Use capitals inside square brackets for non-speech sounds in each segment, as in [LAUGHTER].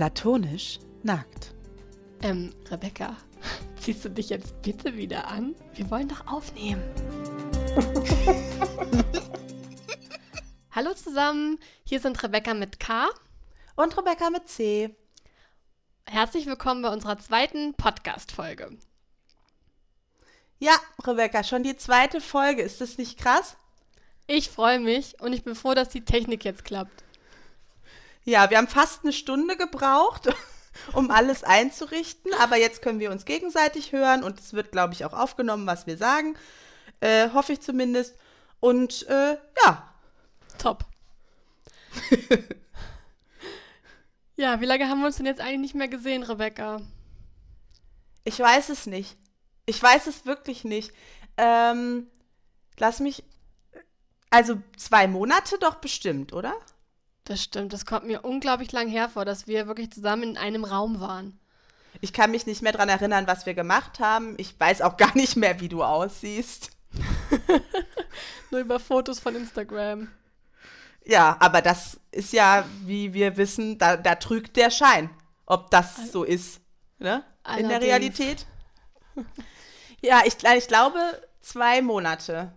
Platonisch nackt. Ähm, Rebecca, [LAUGHS] ziehst du dich jetzt bitte wieder an? Wir wollen doch aufnehmen. [LAUGHS] Hallo zusammen, hier sind Rebecca mit K. Und Rebecca mit C. Herzlich willkommen bei unserer zweiten Podcast-Folge. Ja, Rebecca, schon die zweite Folge. Ist das nicht krass? Ich freue mich und ich bin froh, dass die Technik jetzt klappt. Ja, wir haben fast eine Stunde gebraucht, [LAUGHS] um alles einzurichten, aber jetzt können wir uns gegenseitig hören und es wird, glaube ich, auch aufgenommen, was wir sagen. Äh, hoffe ich zumindest. Und äh, ja. Top. [LAUGHS] ja, wie lange haben wir uns denn jetzt eigentlich nicht mehr gesehen, Rebecca? Ich weiß es nicht. Ich weiß es wirklich nicht. Ähm, lass mich. Also zwei Monate doch bestimmt, oder? Das stimmt. Das kommt mir unglaublich lang hervor, dass wir wirklich zusammen in einem Raum waren. Ich kann mich nicht mehr daran erinnern, was wir gemacht haben. Ich weiß auch gar nicht mehr, wie du aussiehst. [LAUGHS] Nur über Fotos von Instagram. Ja, aber das ist ja, wie wir wissen, da, da trügt der Schein, ob das so ist. Ne? In der Realität. [LAUGHS] ja, ich, ich glaube, zwei Monate.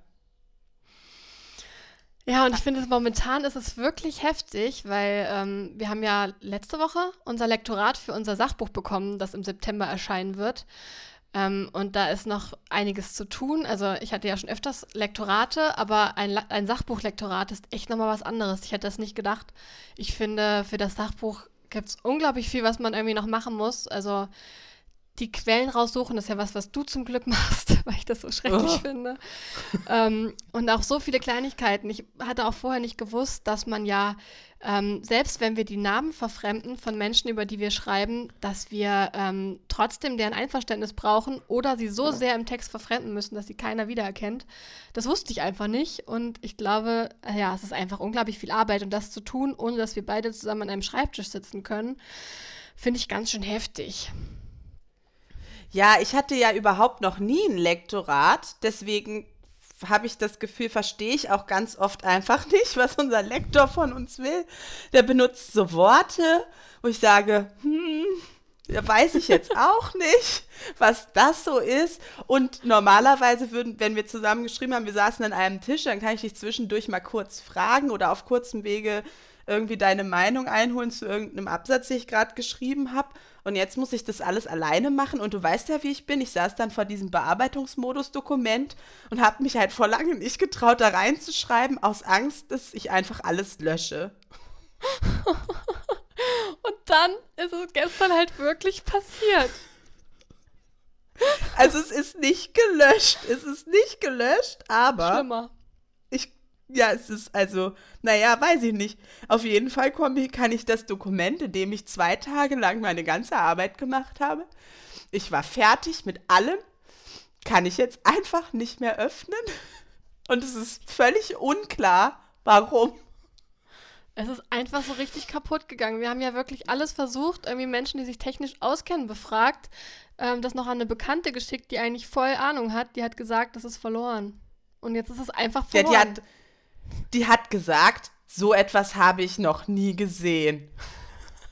Ja, und ich finde, momentan ist es wirklich heftig, weil ähm, wir haben ja letzte Woche unser Lektorat für unser Sachbuch bekommen, das im September erscheinen wird. Ähm, und da ist noch einiges zu tun. Also ich hatte ja schon öfters Lektorate, aber ein, ein Sachbuchlektorat ist echt nochmal was anderes. Ich hätte das nicht gedacht. Ich finde, für das Sachbuch gibt es unglaublich viel, was man irgendwie noch machen muss. Also die Quellen raussuchen, das ist ja was, was du zum Glück [LAUGHS] machst, weil ich das so schrecklich oh. finde. ähm, und auch so viele Kleinigkeiten. Ich hatte auch vorher nicht gewusst, dass man ja, ähm, selbst wenn wir die Namen verfremden von Menschen, über die wir schreiben, dass wir ähm, trotzdem deren Einverständnis brauchen oder sie so sehr im Text verfremden müssen, dass sie keiner wiedererkennt. Das wusste ich einfach nicht. Und ich glaube, ja, es ist einfach unglaublich viel Arbeit. Und das zu tun, ohne dass wir beide zusammen an einem Schreibtisch sitzen können, finde ich ganz schön heftig. Ja, ich hatte ja überhaupt noch nie ein Lektorat, deswegen habe ich das Gefühl, verstehe ich auch ganz oft einfach [LAUGHS] nicht, was unser Lektor von uns will. Der benutzt so Worte, wo ich sage, hm, da weiß ich jetzt auch nicht, was das so ist. Und normalerweise würden, wenn wir zusammen geschrieben haben, wir saßen an einem Tisch, dann kann ich dich zwischendurch mal kurz fragen oder auf kurzem Wege irgendwie deine Meinung einholen zu irgendeinem Absatz, den ich gerade geschrieben habe. Und jetzt muss ich das alles alleine machen. Und du weißt ja, wie ich bin. Ich saß dann vor diesem Bearbeitungsmodus-Dokument und habe mich halt vor lange nicht getraut, da reinzuschreiben, aus Angst, dass ich einfach alles lösche. [LAUGHS] und dann ist es gestern halt wirklich passiert. Also es ist nicht gelöscht. Es ist nicht gelöscht, aber. Schlimmer. Ja, es ist also, naja, weiß ich nicht. Auf jeden Fall kann ich das Dokument, in dem ich zwei Tage lang meine ganze Arbeit gemacht habe, ich war fertig mit allem, kann ich jetzt einfach nicht mehr öffnen. Und es ist völlig unklar, warum. Es ist einfach so richtig kaputt gegangen. Wir haben ja wirklich alles versucht, irgendwie Menschen, die sich technisch auskennen, befragt, ähm, das noch an eine Bekannte geschickt, die eigentlich voll Ahnung hat. Die hat gesagt, das ist verloren. Und jetzt ist es einfach verloren. Ja, die hat, die hat gesagt, so etwas habe ich noch nie gesehen.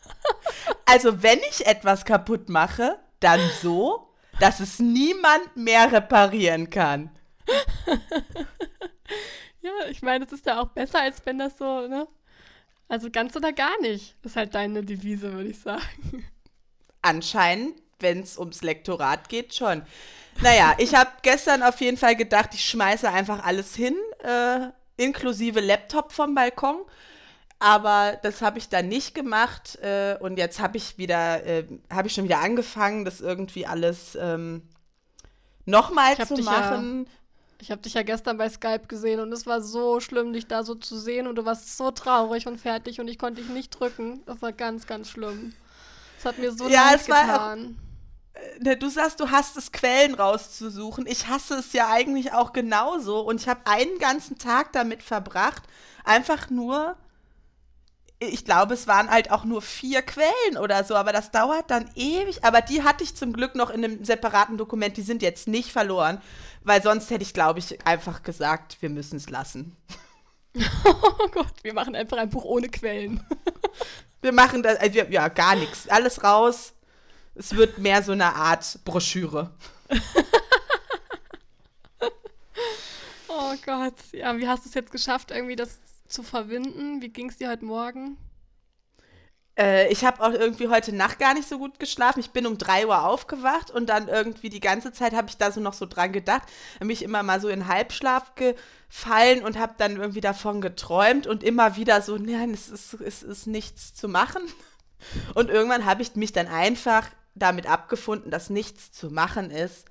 [LAUGHS] also wenn ich etwas kaputt mache, dann so, dass es niemand mehr reparieren kann. [LAUGHS] ja, ich meine, es ist ja auch besser, als wenn das so, ne? Also ganz oder gar nicht. ist halt deine Devise, würde ich sagen. Anscheinend, wenn es ums Lektorat geht, schon. Naja, ich habe gestern auf jeden Fall gedacht, ich schmeiße einfach alles hin, äh, inklusive Laptop vom Balkon. Aber das habe ich dann nicht gemacht äh, und jetzt habe ich wieder, äh, habe ich schon wieder angefangen, das irgendwie alles ähm, nochmal zu machen. Ja, ich habe dich ja gestern bei Skype gesehen und es war so schlimm, dich da so zu sehen und du warst so traurig und fertig und ich konnte dich nicht drücken. Das war ganz, ganz schlimm. Es hat mir so ja, leid getan. Auch, du sagst, du hast es, Quellen rauszusuchen. Ich hasse es ja eigentlich auch genauso. Und ich habe einen ganzen Tag damit verbracht, einfach nur. Ich glaube, es waren halt auch nur vier Quellen oder so, aber das dauert dann ewig. Aber die hatte ich zum Glück noch in einem separaten Dokument, die sind jetzt nicht verloren, weil sonst hätte ich, glaube ich, einfach gesagt, wir müssen es lassen. [LAUGHS] Oh Gott, wir machen einfach ein Buch ohne Quellen. Wir machen das, also ja, gar nichts. Alles raus. Es wird mehr so eine Art Broschüre. oh Gott. Ja, wie hast du es jetzt geschafft, irgendwie das zu verwinden? Wie ging es dir heute Morgen? Äh, ich habe auch irgendwie heute Nacht gar nicht so gut geschlafen. Ich bin um 3 Uhr aufgewacht und dann irgendwie die ganze Zeit habe ich da so noch so dran gedacht. Mich immer mal so in Halbschlaf gefallen und habe dann irgendwie davon geträumt und immer wieder so, nein, es ist, es ist nichts zu machen. Und irgendwann habe ich mich dann einfach damit abgefunden, dass nichts zu machen ist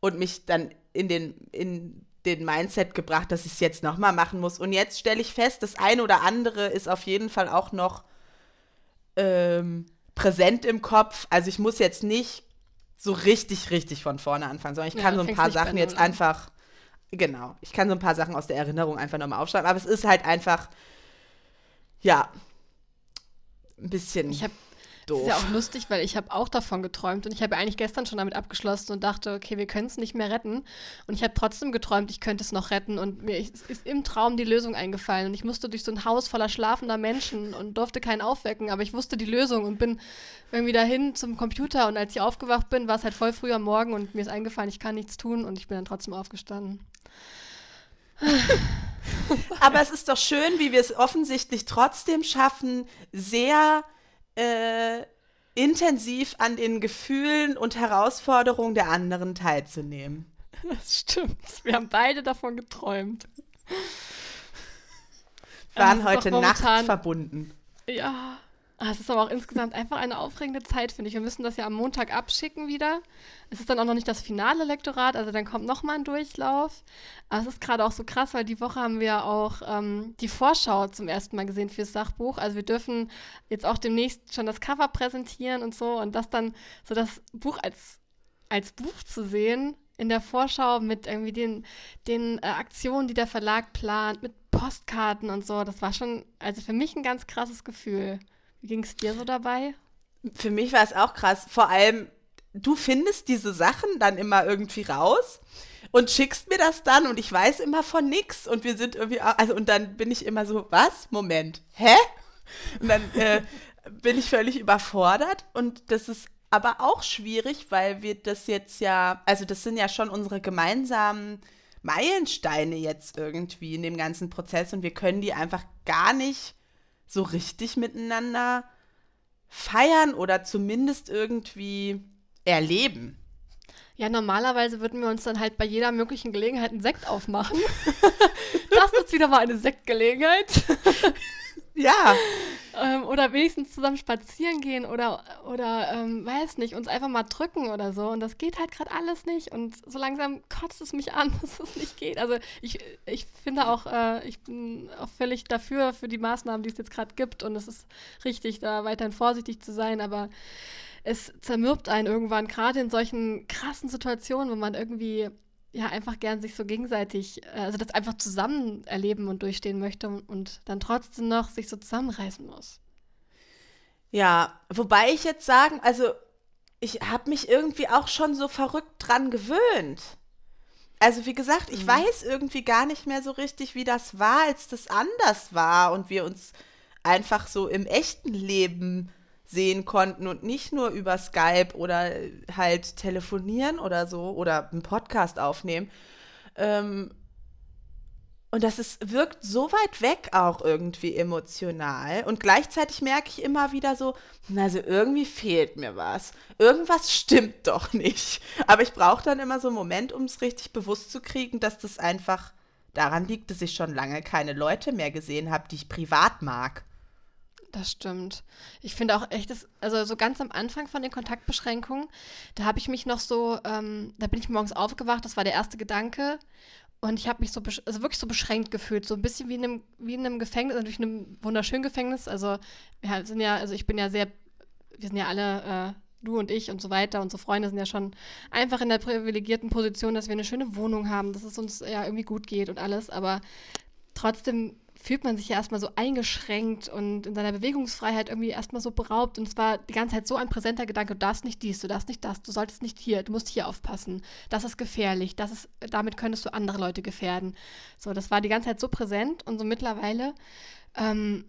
und mich dann in den, in den Mindset gebracht, dass ich es jetzt nochmal machen muss. Und jetzt stelle ich fest, das eine oder andere ist auf jeden Fall auch noch ähm, präsent im Kopf. Also ich muss jetzt nicht so richtig, richtig von vorne anfangen, sondern ich kann ja, so ein paar Sachen jetzt an. einfach, genau, ich kann so ein paar Sachen aus der Erinnerung einfach nochmal aufschreiben. Aber es ist halt einfach, ja, ein bisschen. Ich habe doof. Das ist ja auch lustig, weil ich habe auch davon geträumt und ich habe eigentlich gestern schon damit abgeschlossen und dachte, okay, wir können es nicht mehr retten. Und ich habe trotzdem geträumt, ich könnte es noch retten und mir ist, ist im Traum die Lösung eingefallen und ich musste durch so ein Haus voller schlafender Menschen und durfte keinen aufwecken, aber ich wusste die Lösung und bin irgendwie dahin zum Computer und als ich aufgewacht bin, war es halt voll früh am Morgen und mir ist eingefallen, ich kann nichts tun und ich bin dann trotzdem aufgestanden. [LAUGHS] Aber es ist doch schön, wie wir es offensichtlich trotzdem schaffen, sehr äh, intensiv an den Gefühlen und Herausforderungen der anderen teilzunehmen. Das stimmt. Wir haben beide davon geträumt. Waren heute Nacht verbunden. Ja, Ah, es ist aber auch insgesamt einfach eine aufregende Zeit, finde ich. Wir müssen das ja am Montag abschicken wieder. Es ist dann auch noch nicht das finale Lektorat, also dann kommt nochmal ein Durchlauf. Aber es ist gerade auch so krass, weil die Woche haben wir auch ähm, die Vorschau zum ersten Mal gesehen fürs Sachbuch. Also wir dürfen jetzt auch demnächst schon das Cover präsentieren und so und das dann so das Buch als, als Buch zu sehen in der Vorschau mit irgendwie den, den äh, Aktionen, die der Verlag plant, mit Postkarten und so. Das war schon, also für mich ein ganz krasses Gefühl. Ging es dir so dabei? Für mich war es auch krass. Vor allem, du findest diese Sachen dann immer irgendwie raus und schickst mir das dann und ich weiß immer von nichts und wir sind irgendwie, also und dann bin ich immer so, was? Moment, hä? Und dann äh, [LAUGHS] bin ich völlig überfordert und das ist aber auch schwierig, weil wir das jetzt ja, also das sind ja schon unsere gemeinsamen Meilensteine jetzt irgendwie in dem ganzen Prozess und wir können die einfach gar nicht so richtig miteinander feiern oder zumindest irgendwie erleben. Ja, normalerweise würden wir uns dann halt bei jeder möglichen Gelegenheit einen Sekt aufmachen. [LAUGHS] das ist wieder mal eine Sektgelegenheit. Ja. ähm, oder wenigstens zusammen spazieren gehen oder, oder ähm, weiß nicht, uns einfach mal drücken oder so. Und das geht halt gerade alles nicht. Und so langsam kotzt es mich an, [LAUGHS] dass es nicht geht. Also ich, ich finde auch, äh, ich bin auch völlig dafür, für die Maßnahmen, die es jetzt gerade gibt. Und es ist richtig, da weiterhin vorsichtig zu sein. Aber es zermürbt einen irgendwann, gerade in solchen krassen Situationen, wo man irgendwie ja einfach gern sich so gegenseitig, äh, also das einfach zusammen erleben und durchstehen möchte und dann trotzdem noch sich so zusammenreißen muss. Ja, wobei ich jetzt sagen, also ich habe mich irgendwie auch schon so verrückt dran gewöhnt. Also wie gesagt, ich mhm. weiß irgendwie gar nicht mehr so richtig, wie das war, als das anders war und wir uns einfach so im echten Leben sehen konnten und nicht nur über Skype oder halt telefonieren oder so oder einen Podcast aufnehmen. Ähm, und das ist, wirkt so weit weg auch irgendwie emotional. Und gleichzeitig merke ich immer wieder so, also irgendwie fehlt mir was. Irgendwas stimmt [LAUGHS] doch nicht. Aber ich brauche dann immer so einen Moment, um es richtig bewusst zu kriegen, dass das einfach daran liegt, dass ich schon lange keine Leute mehr gesehen habe, die ich privat mag. Das stimmt. Ich finde auch echt, das, also so ganz am Anfang von den Kontaktbeschränkungen, da habe ich mich noch so, ähm, da bin ich morgens aufgewacht, das war der erste Gedanke. Und ich habe mich so, also wirklich so beschränkt gefühlt, so ein bisschen wie in einem, wie in einem Gefängnis, natürlich in einem wunderschönen Gefängnis. Also wir sind ja, also ich bin ja sehr, wir sind ja alle, äh, du und ich und so weiter, unsere Freunde sind ja schon einfach in der privilegierten Position, dass wir eine schöne Wohnung haben, dass es uns ja irgendwie gut geht und alles. Aber trotzdem fühlt man sich ja erstmal so eingeschränkt und in seiner Bewegungsfreiheit irgendwie erstmal so beraubt. Und es war die ganze Zeit so ein präsenter Gedanke, du darfst nicht dies, du darfst nicht das, du solltest nicht hier, du musst hier aufpassen. Das ist gefährlich, das ist, damit könntest du andere Leute gefährden. So, das war die ganze Zeit so präsent und so mittlerweile, ähm,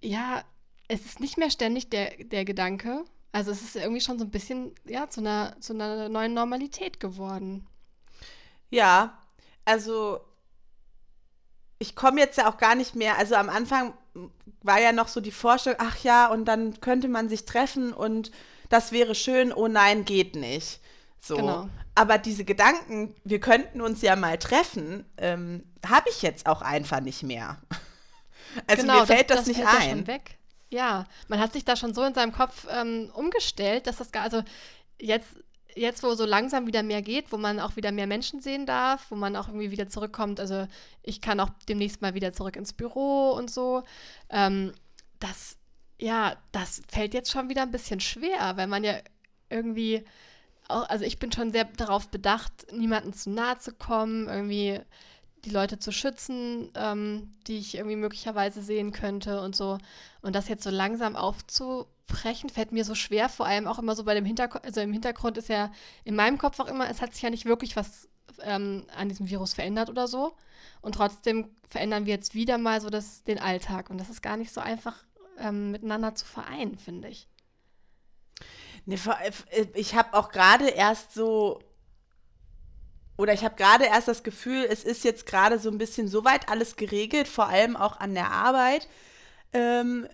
ja, es ist nicht mehr ständig der, der Gedanke. Also es ist irgendwie schon so ein bisschen, ja, zu einer, zu einer neuen Normalität geworden. Ja, also ich komme jetzt ja auch gar nicht mehr, also am Anfang war ja noch so die Vorstellung, ach ja, und dann könnte man sich treffen und das wäre schön, oh nein, geht nicht. So. Genau. Aber diese Gedanken, wir könnten uns ja mal treffen, ähm, habe ich jetzt auch einfach nicht mehr. [LAUGHS] Also genau, mir fällt das, das, das nicht fällt ein. Ja, schon weg. ja, man hat sich da schon so in seinem Kopf ähm, umgestellt, dass das gar, also jetzt jetzt, wo so langsam wieder mehr geht, wo man auch wieder mehr Menschen sehen darf, wo man auch irgendwie wieder zurückkommt, also ich kann auch demnächst mal wieder zurück ins Büro und so, ähm, das, ja, das fällt jetzt schon wieder ein bisschen schwer, weil man ja irgendwie, auch, also ich bin schon sehr darauf bedacht, niemandem zu nahe zu kommen, irgendwie die Leute zu schützen, ähm, die ich irgendwie möglicherweise sehen könnte und so. Und das jetzt so langsam aufzu Sprechen fällt mir so schwer, vor allem auch immer so bei dem Hintergrund, also im Hintergrund ist ja in meinem Kopf auch immer, es hat sich ja nicht wirklich was ähm, an diesem Virus verändert oder so. Und trotzdem verändern wir jetzt wieder mal so das, den Alltag. Und das ist gar nicht so einfach ähm, miteinander zu vereinen, finde ich. Nee, äh, ich habe auch gerade erst so, oder ich habe gerade erst das Gefühl, es ist jetzt gerade so ein bisschen soweit alles geregelt, vor allem auch an der Arbeit. Ähm,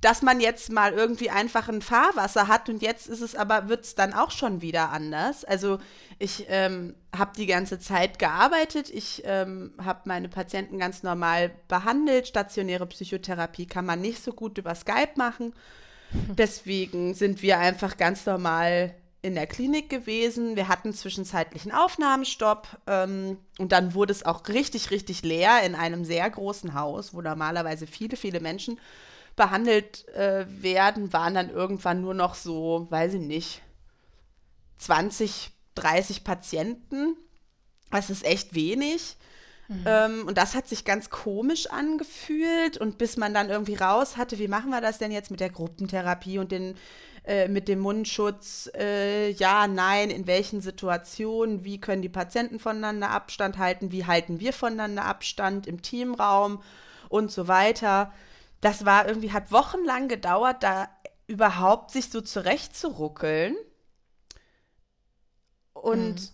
dass man jetzt mal irgendwie einfach ein Fahrwasser hat und jetzt ist es aber, wird es dann auch schon wieder anders. Also ich ähm, habe die ganze Zeit gearbeitet, ich ähm, habe meine Patienten ganz normal behandelt. Stationäre Psychotherapie kann man nicht so gut über Skype machen. [LAUGHS] Deswegen sind wir einfach ganz normal in der Klinik gewesen. Wir hatten zwischenzeitlichen Aufnahmestopp ähm, und dann wurde es auch richtig, richtig leer in einem sehr großen Haus, wo normalerweise viele, viele Menschen behandelt äh, werden, waren dann irgendwann nur noch so, weiß ich nicht, 20, 30 Patienten. Das ist echt wenig. Mhm. Ähm, und das hat sich ganz komisch angefühlt. Und bis man dann irgendwie raus hatte, wie machen wir das denn jetzt mit der Gruppentherapie und den, äh, mit dem Mundschutz? Äh, ja, nein, in welchen Situationen? Wie können die Patienten voneinander Abstand halten? Wie halten wir voneinander Abstand im Teamraum und so weiter? Das war irgendwie, hat wochenlang gedauert, da überhaupt sich so zurechtzuruckeln. Und mhm.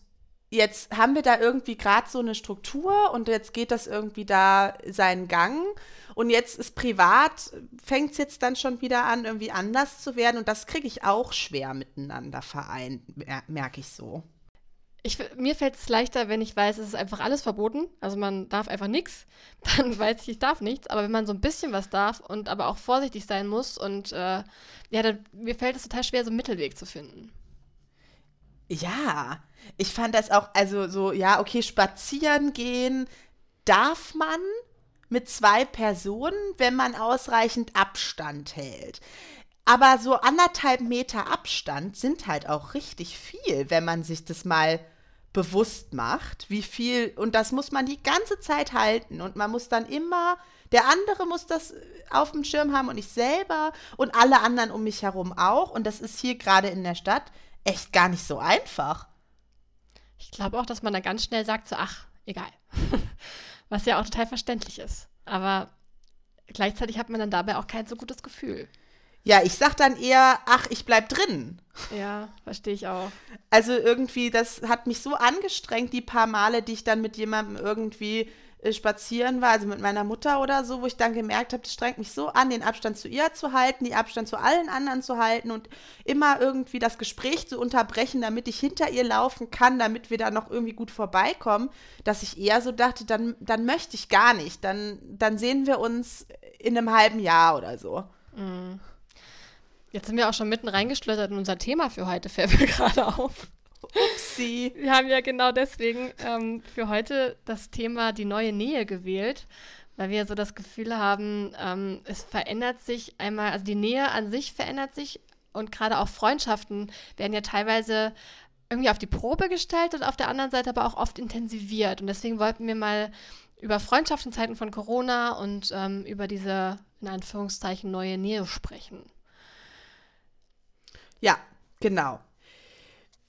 jetzt haben wir da irgendwie gerade so eine Struktur und jetzt geht das irgendwie da seinen Gang. Und jetzt ist privat, fängt es jetzt dann schon wieder an, irgendwie anders zu werden. Und das kriege ich auch schwer miteinander vereint, merke ich so. Ich, mir fällt es leichter, wenn ich weiß, es ist einfach alles verboten. Also man darf einfach nichts. [LAUGHS] Dann weiß ich, ich darf nichts. Aber wenn man so ein bisschen was darf und aber auch vorsichtig sein muss und äh, ja, dann, mir fällt es total schwer, so einen Mittelweg zu finden. Ja, ich fand das auch, also so, ja, okay, spazieren gehen darf man mit zwei Personen, wenn man ausreichend Abstand hält. Aber so anderthalb Meter Abstand sind halt auch richtig viel, wenn man sich das mal bewusst macht, wie viel, und das muss man die ganze Zeit halten und man muss dann immer, der andere muss das auf dem Schirm haben und ich selber und alle anderen um mich herum auch und das ist hier gerade in der Stadt echt gar nicht so einfach. Ich glaube auch, dass man da ganz schnell sagt, so, ach, egal. [LAUGHS] Was ja auch total verständlich ist. Aber gleichzeitig hat man dann dabei auch kein so gutes Gefühl. Ja, ich sag dann eher, ach, ich bleib drin. Ja, verstehe ich auch. Also irgendwie, das hat mich so angestrengt, die paar Male, die ich dann mit jemandem irgendwie äh, spazieren war, also mit meiner Mutter oder so, wo ich dann gemerkt habe, das strengt mich so an, den Abstand zu ihr zu halten, den Abstand zu allen anderen zu halten und immer irgendwie das Gespräch zu unterbrechen, damit ich hinter ihr laufen kann, damit wir da noch irgendwie gut vorbeikommen, dass ich eher so dachte, dann, dann möchte ich gar nicht. Dann, dann sehen wir uns in einem halben Jahr oder so. Mhm. Jetzt sind wir auch schon mitten reingeschleudert in unser Thema für heute, fällt mir [LAUGHS] gerade auf. Upsi. Wir haben ja genau deswegen ähm, für heute das Thema die neue Nähe gewählt, weil wir so das Gefühl haben, ähm, es verändert sich einmal, also die Nähe an sich verändert sich und gerade auch Freundschaften werden ja teilweise irgendwie auf die Probe gestellt und auf der anderen Seite aber auch oft intensiviert. Und deswegen wollten wir mal über Freundschaften in Zeiten von Corona und ähm, über diese, in Anführungszeichen, neue Nähe sprechen. Ja, genau.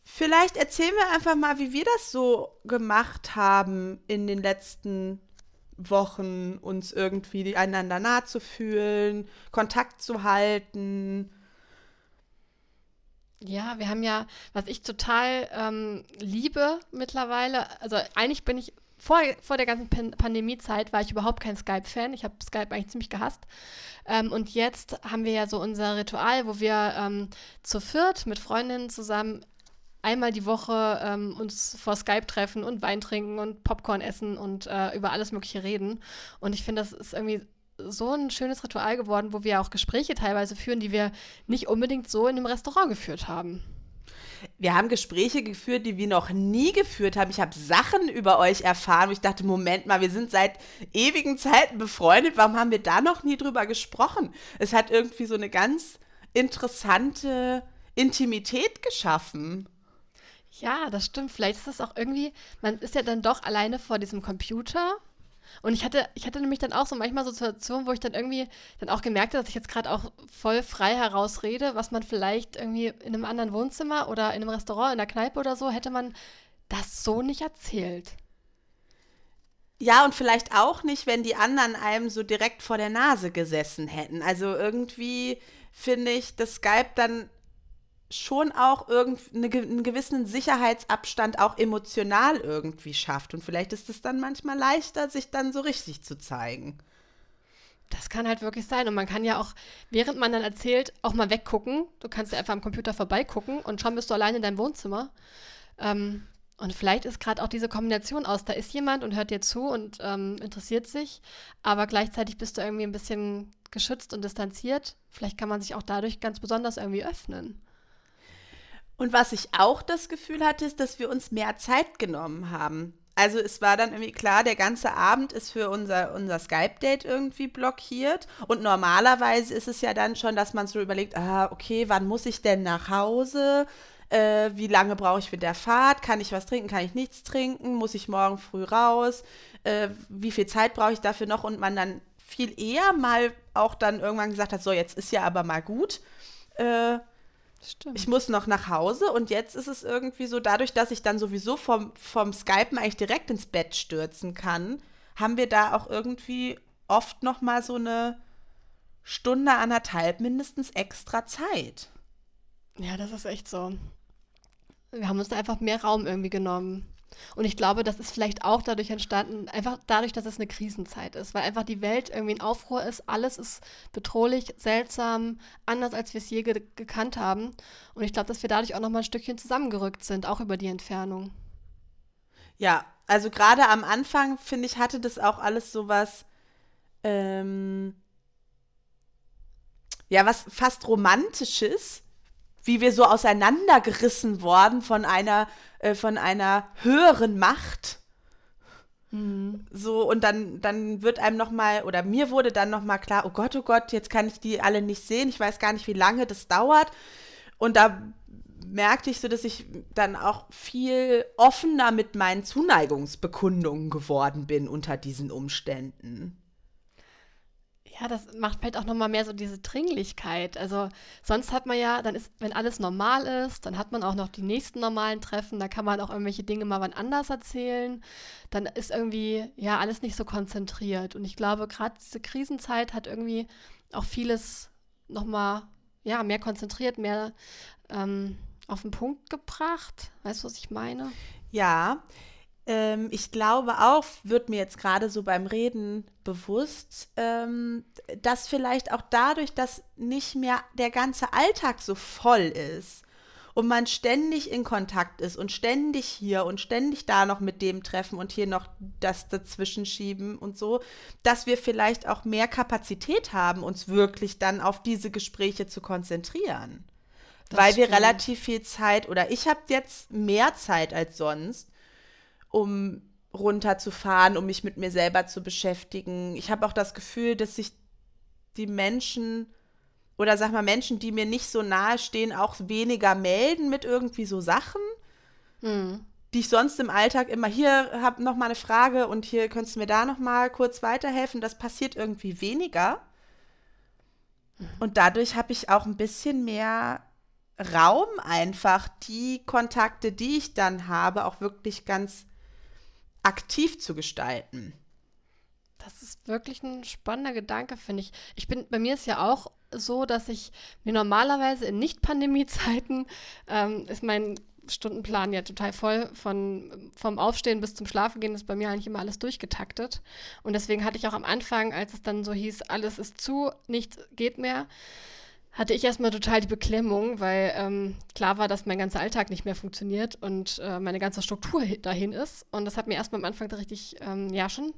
Vielleicht erzählen wir einfach mal, wie wir das so gemacht haben in den letzten Wochen uns irgendwie einander nah zu fühlen, Kontakt zu halten. Ja, wir haben ja, was ich total ähm, liebe mittlerweile, also eigentlich bin ich vor, vor der ganzen Pan Pandemiezeit war ich überhaupt kein Skype-Fan. Ich habe Skype eigentlich ziemlich gehasst. Ähm, und jetzt haben wir ja so unser Ritual, wo wir ähm, zu viert mit Freundinnen zusammen einmal die Woche ähm, uns vor Skype treffen und Wein trinken und Popcorn essen und äh, über alles Mögliche reden. Und ich finde, das ist irgendwie so ein schönes Ritual geworden, wo wir auch Gespräche teilweise führen, die wir nicht unbedingt so in einem Restaurant geführt haben. Wir haben Gespräche geführt, die wir noch nie geführt haben. Ich habe Sachen über euch erfahren, wo ich dachte, Moment mal, wir sind seit ewigen Zeiten befreundet. Warum haben wir da noch nie drüber gesprochen? Es hat irgendwie so eine ganz interessante Intimität geschaffen. Ja, das stimmt. Vielleicht ist das auch irgendwie, man ist ja dann doch alleine vor diesem Computer. Und ich hatte, ich hatte nämlich dann auch so manchmal so Situationen, wo ich dann irgendwie dann auch gemerkt habe, dass ich jetzt gerade auch voll frei herausrede, was man vielleicht irgendwie in einem anderen Wohnzimmer oder in einem Restaurant, in der Kneipe oder so, hätte man das so nicht erzählt. Ja, und vielleicht auch nicht, wenn die anderen einem so direkt vor der Nase gesessen hätten. Also irgendwie finde ich, dass Skype dann schon auch einen gewissen Sicherheitsabstand auch emotional irgendwie schafft. Und vielleicht ist es dann manchmal leichter, sich dann so richtig zu zeigen. Das kann halt wirklich sein. Und man kann ja auch, während man dann erzählt, auch mal weggucken. Du kannst ja einfach am Computer vorbeigucken und schon bist du allein in deinem Wohnzimmer. Ähm, und vielleicht ist gerade auch diese Kombination aus, da ist jemand und hört dir zu und ähm, interessiert sich, aber gleichzeitig bist du irgendwie ein bisschen geschützt und distanziert. Vielleicht kann man sich auch dadurch ganz besonders irgendwie öffnen. Und was ich auch das Gefühl hatte, ist, dass wir uns mehr Zeit genommen haben. Also es war dann irgendwie klar, der ganze Abend ist für unser, unser Skype-Date irgendwie blockiert. Und normalerweise ist es ja dann schon, dass man so überlegt, ah, okay, wann muss ich denn nach Hause? Äh, wie lange brauche ich für der Fahrt? Kann ich was trinken? Kann ich nichts trinken? Muss ich morgen früh raus? Äh, wie viel Zeit brauche ich dafür noch? Und man dann viel eher mal auch dann irgendwann gesagt hat, so, jetzt ist ja aber mal gut. Äh, Stimmt. Ich muss noch nach Hause und jetzt ist es irgendwie so, dadurch, dass ich dann sowieso vom, vom Skypen eigentlich direkt ins Bett stürzen kann, haben wir da auch irgendwie oft noch mal so eine Stunde, anderthalb mindestens extra Zeit. Ja, das ist echt so. Wir haben uns da einfach mehr Raum irgendwie genommen. Und ich glaube, das ist vielleicht auch dadurch entstanden, einfach dadurch, dass es eine Krisenzeit ist, weil einfach die Welt irgendwie in Aufruhr ist, alles ist bedrohlich, seltsam, anders als wir es je ge gekannt haben. Und ich glaube, dass wir dadurch auch noch mal ein Stückchen zusammengerückt sind, auch über die Entfernung. Ja, also gerade am Anfang, finde ich, hatte das auch alles so was, ähm, ja, was fast Romantisches, wie wir so auseinandergerissen worden von einer, äh, von einer höheren Macht. So, und dann, dann wird einem nochmal, oder mir wurde dann nochmal klar, oh Gott, oh Gott, jetzt kann ich die alle nicht sehen. Ich weiß gar nicht, wie lange das dauert. Und da merkte ich so, dass ich dann auch viel offener mit meinen Zuneigungsbekundungen geworden bin unter diesen Umständen. Ja, das macht vielleicht auch nochmal mehr so diese Dringlichkeit. Also sonst hat man ja, dann ist, wenn alles normal ist, dann hat man auch noch die nächsten normalen Treffen, da kann man auch irgendwelche Dinge mal wann anders erzählen. Dann ist irgendwie, ja, alles nicht so konzentriert. Und ich glaube, gerade diese Krisenzeit hat irgendwie auch vieles nochmal, ja, mehr konzentriert, mehr ähm, auf den Punkt gebracht. Weißt du, was ich meine? Ja, ähm, ich glaube auch, wird mir jetzt gerade so beim Reden bewusst, ähm, dass vielleicht auch dadurch, dass nicht mehr der ganze Alltag so voll ist und man ständig in Kontakt ist und ständig hier und ständig da noch mit dem treffen und hier noch das dazwischen schieben und so, dass wir vielleicht auch mehr Kapazität haben, uns wirklich dann auf diese Gespräche zu konzentrieren. Das weil stimmt. wir relativ viel Zeit oder ich habe jetzt mehr Zeit als sonst um runterzufahren, um mich mit mir selber zu beschäftigen. Ich habe auch das Gefühl, dass sich die Menschen oder sag mal Menschen, die mir nicht so nahe stehen, auch weniger melden mit irgendwie so Sachen, mhm. die ich sonst im Alltag immer hier habe noch mal eine Frage und hier könntest du mir da noch mal kurz weiterhelfen. Das passiert irgendwie weniger. Mhm. Und dadurch habe ich auch ein bisschen mehr Raum einfach, die Kontakte, die ich dann habe, auch wirklich ganz aktiv zu gestalten. Das ist wirklich ein spannender Gedanke, finde ich. Ich bin, bei mir ist ja auch so, dass ich mir normalerweise in Nicht-Pandemie-Zeiten ähm, ist mein Stundenplan ja total voll. Von, vom Aufstehen bis zum Schlafengehen ist bei mir eigentlich immer alles durchgetaktet. Und deswegen hatte ich auch am Anfang, als es dann so hieß, alles ist zu, nichts geht mehr, hatte ich erstmal total die Beklemmung, weil ähm, klar war, dass mein ganzer Alltag nicht mehr funktioniert und äh, meine ganze Struktur dahin ist. Und das hat mir erstmal am Anfang richtig, ähm, ja, schon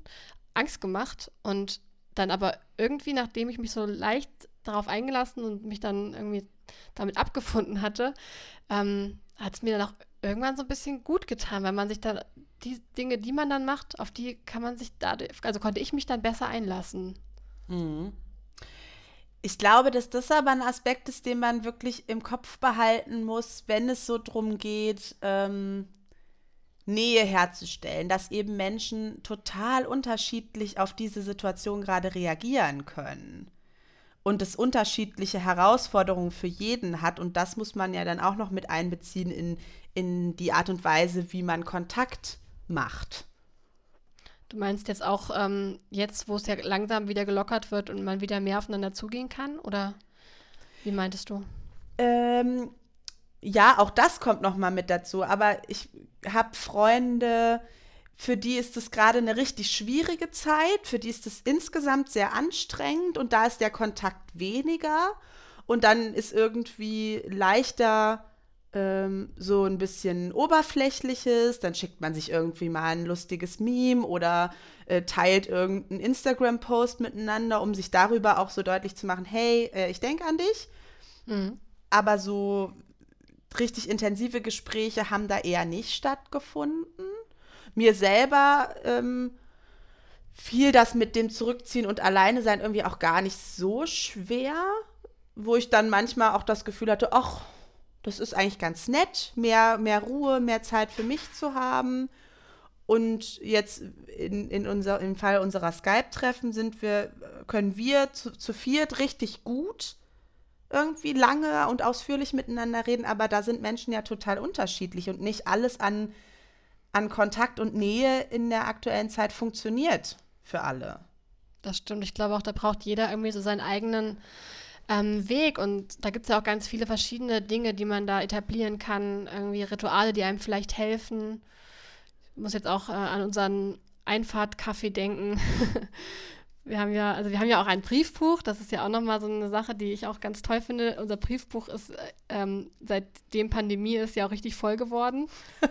Angst gemacht. Und dann aber irgendwie, nachdem ich mich so leicht darauf eingelassen und mich dann irgendwie damit abgefunden hatte, ähm, hat es mir dann auch irgendwann so ein bisschen gut getan, weil man sich dann die Dinge, die man dann macht, auf die kann man sich dadurch, also konnte ich mich dann besser einlassen. Mhm. Ich glaube, dass das aber ein Aspekt ist, den man wirklich im Kopf behalten muss, wenn es so darum geht, ähm, Nähe herzustellen, dass eben Menschen total unterschiedlich auf diese Situation gerade reagieren können und es unterschiedliche Herausforderungen für jeden hat. Und das muss man ja dann auch noch mit einbeziehen in, in die Art und Weise, wie man Kontakt macht. Du meinst jetzt auch ähm, jetzt, wo es ja langsam wieder gelockert wird und man wieder mehr aufeinander zugehen kann? Oder wie meintest du? Ähm, ja, auch das kommt noch mal mit dazu. Aber ich habe Freunde, für die ist es gerade eine richtig schwierige Zeit. Für die ist es insgesamt sehr anstrengend und da ist der Kontakt weniger. Und dann ist irgendwie leichter ähm, so ein bisschen oberflächliches, dann schickt man sich irgendwie mal ein lustiges Meme oder äh, teilt irgendeinen Instagram-Post miteinander, um sich darüber auch so deutlich zu machen, hey, äh, ich denke an dich. Mhm. Aber so richtig intensive Gespräche haben da eher nicht stattgefunden. Mir selber ähm, fiel das mit dem Zurückziehen und Alleine sein irgendwie auch gar nicht so schwer, wo ich dann manchmal auch das Gefühl hatte, ach, das ist eigentlich ganz nett, mehr, mehr Ruhe, mehr Zeit für mich zu haben. Und jetzt in, in unser, im Fall unserer Skype-Treffen sind wir, können wir zu, zu viert richtig gut irgendwie lange und ausführlich miteinander reden, aber da sind Menschen ja total unterschiedlich und nicht alles an, an Kontakt und Nähe in der aktuellen Zeit funktioniert für alle. Das stimmt. Ich glaube auch, da braucht jeder irgendwie so seinen eigenen ähm, Weg. Und da gibt es ja auch ganz viele verschiedene Dinge, die man da etablieren kann. Irgendwie Rituale, die einem vielleicht helfen. Ich muss jetzt auch äh, an unseren Einfahrtkaffee denken. [LAUGHS] wir haben ja, also wir haben ja auch ein Briefbuch, das ist ja auch nochmal so eine Sache, die ich auch ganz toll finde. Unser Briefbuch ist, ähm, seitdem Pandemie ist, ja auch richtig voll geworden.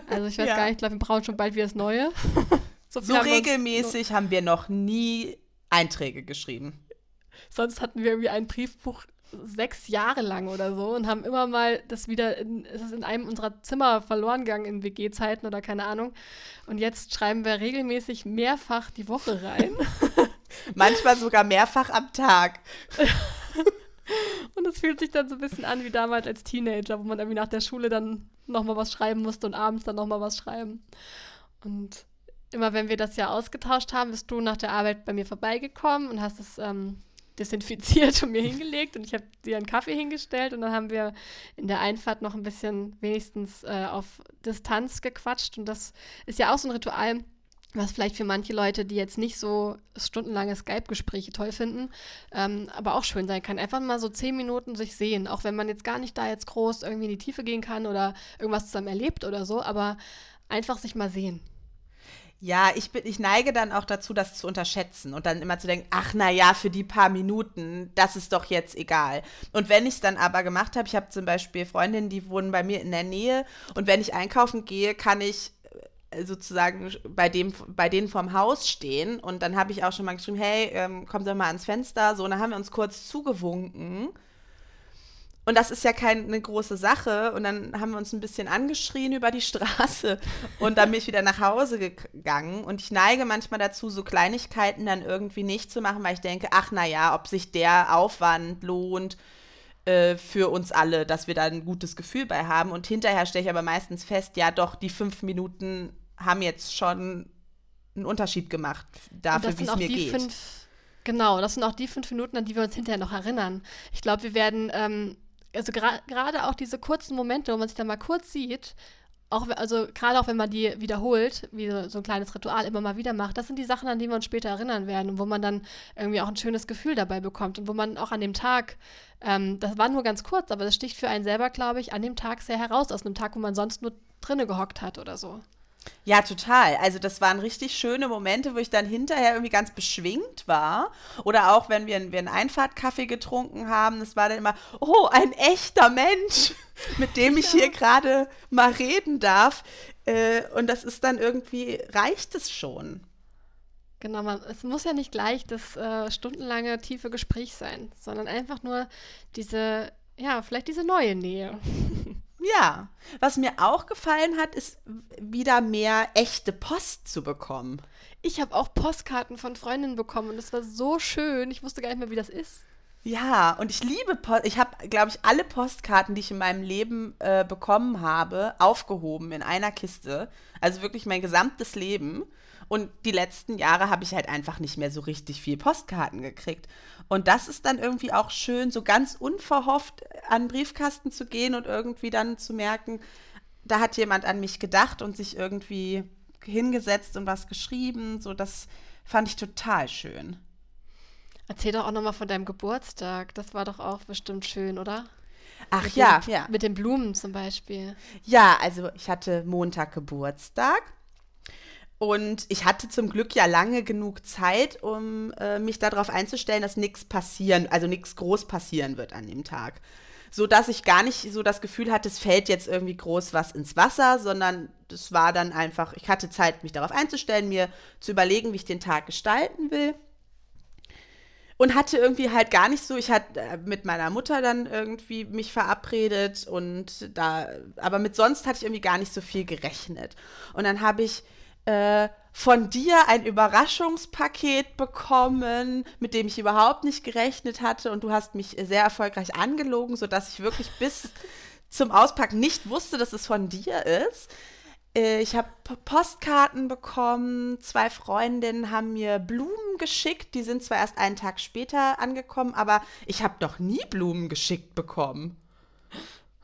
Also ich [LAUGHS] weiß ja. gar nicht, ich glaube, wir brauchen schon bald wieder das Neue. [LAUGHS] so, so regelmäßig so haben wir noch nie Einträge geschrieben. Sonst hatten wir irgendwie ein Briefbuch sechs Jahre lang oder so und haben immer mal das wieder in, es ist in einem unserer Zimmer verloren gegangen in WG-Zeiten oder keine Ahnung. Und jetzt schreiben wir regelmäßig mehrfach die Woche rein. [LAUGHS] Manchmal sogar mehrfach am Tag. [LAUGHS] und es fühlt sich dann so ein bisschen an wie damals als Teenager, wo man irgendwie nach der Schule dann nochmal was schreiben musste und abends dann nochmal was schreiben. Und immer wenn wir das ja ausgetauscht haben, bist du nach der Arbeit bei mir vorbeigekommen und hast es ähm, desinfiziert und mir hingelegt und ich habe dir einen Kaffee hingestellt und dann haben wir in der Einfahrt noch ein bisschen wenigstens äh, auf Distanz gequatscht und das ist ja auch so ein Ritual, was vielleicht für manche Leute, die jetzt nicht so stundenlange Skype-Gespräche toll finden, ähm, aber auch schön sein kann. Einfach mal so zehn Minuten sich sehen, auch wenn man jetzt gar nicht da jetzt groß irgendwie in die Tiefe gehen kann oder irgendwas zusammen erlebt oder so, aber einfach sich mal sehen. Ja, ich, bin, ich neige dann auch dazu, das zu unterschätzen und dann immer zu denken, ach na ja, für die paar Minuten, das ist doch jetzt egal. Und wenn ich es dann aber gemacht habe, ich habe zum Beispiel Freundinnen, die wohnen bei mir in der Nähe und wenn ich einkaufen gehe, kann ich äh, sozusagen bei dem bei denen vorm Haus stehen und dann habe ich auch schon mal geschrieben, hey, ähm, kommt doch mal ans Fenster, so und dann haben wir uns kurz zugewunken und das ist ja keine große Sache. Und dann haben wir uns ein bisschen angeschrien über die Straße. [LAUGHS] Und dann bin ich wieder nach Hause gegangen. Und ich neige manchmal dazu, so Kleinigkeiten dann irgendwie nicht zu machen, weil ich denke, ach naja, ob sich der Aufwand lohnt äh, für uns alle, dass wir da ein gutes Gefühl bei haben. Und hinterher stelle ich aber meistens fest, ja doch, die fünf Minuten haben jetzt schon einen Unterschied gemacht dafür, wie es mir geht. Fünf, genau, das sind auch die fünf Minuten, an die wir uns hinterher noch erinnern. Ich glaube, wir werden ähm, also gerade auch diese kurzen Momente, wo man sich dann mal kurz sieht auch, also gerade auch wenn man die wiederholt, wie so, so, ein kleines Ritual immer mal wieder macht, das sind die Sachen, an die wir uns später erinnern werden und wo man dann irgendwie auch ein schönes Gefühl dabei bekommt und wo man auch an dem Tag, ähm, das war nur ganz kurz, aber das sticht für einen selber, glaube ich, an dem Tag sehr heraus, aus einem Tag, wo man sonst nur drinne gehockt hat oder so. Ja, total. Also das waren richtig schöne Momente, wo ich dann hinterher irgendwie ganz beschwingt war. Oder auch, wenn wir, wir einen Einfahrtkaffee getrunken haben, das war dann immer, oh, ein echter Mensch, [LAUGHS] mit dem ich hier gerade mal reden darf. Äh, und das ist dann irgendwie, reicht es schon. Genau, man, es muss ja nicht gleich das äh, stundenlange tiefe Gespräch sein, sondern einfach nur diese, ja, vielleicht diese neue Nähe. [LAUGHS] Ja, was mir auch gefallen hat, ist wieder mehr echte Post zu bekommen. Ich habe auch Postkarten von Freundinnen bekommen und das war so schön. Ich wusste gar nicht mehr, wie das ist. Ja, und ich liebe Post. Ich habe, glaube ich, alle Postkarten, die ich in meinem Leben äh, bekommen habe, aufgehoben in einer Kiste. Also wirklich mein gesamtes Leben. Und die letzten Jahre habe ich halt einfach nicht mehr so richtig viel Postkarten gekriegt. Und das ist dann irgendwie auch schön, so ganz unverhofft an den Briefkasten zu gehen und irgendwie dann zu merken, da hat jemand an mich gedacht und sich irgendwie hingesetzt und was geschrieben. So, das fand ich total schön. Erzähl doch auch nochmal von deinem Geburtstag. Das war doch auch bestimmt schön, oder? Ach mit ja, den, ja. Mit den Blumen zum Beispiel. Ja, also ich hatte Montag Geburtstag und ich hatte zum Glück ja lange genug Zeit, um äh, mich darauf einzustellen, dass nichts passieren, also nichts groß passieren wird an dem Tag. So dass ich gar nicht so das Gefühl hatte, es fällt jetzt irgendwie groß was ins Wasser, sondern das war dann einfach, ich hatte Zeit, mich darauf einzustellen, mir zu überlegen, wie ich den Tag gestalten will. Und hatte irgendwie halt gar nicht so, ich hatte äh, mit meiner Mutter dann irgendwie mich verabredet und da, aber mit sonst hatte ich irgendwie gar nicht so viel gerechnet. Und dann habe ich äh, von dir ein Überraschungspaket bekommen, mit dem ich überhaupt nicht gerechnet hatte. Und du hast mich sehr erfolgreich angelogen, sodass ich wirklich bis [LAUGHS] zum Auspacken nicht wusste, dass es von dir ist. Äh, ich habe Postkarten bekommen, zwei Freundinnen haben mir Blumen geschickt. Die sind zwar erst einen Tag später angekommen, aber ich habe doch nie Blumen geschickt bekommen.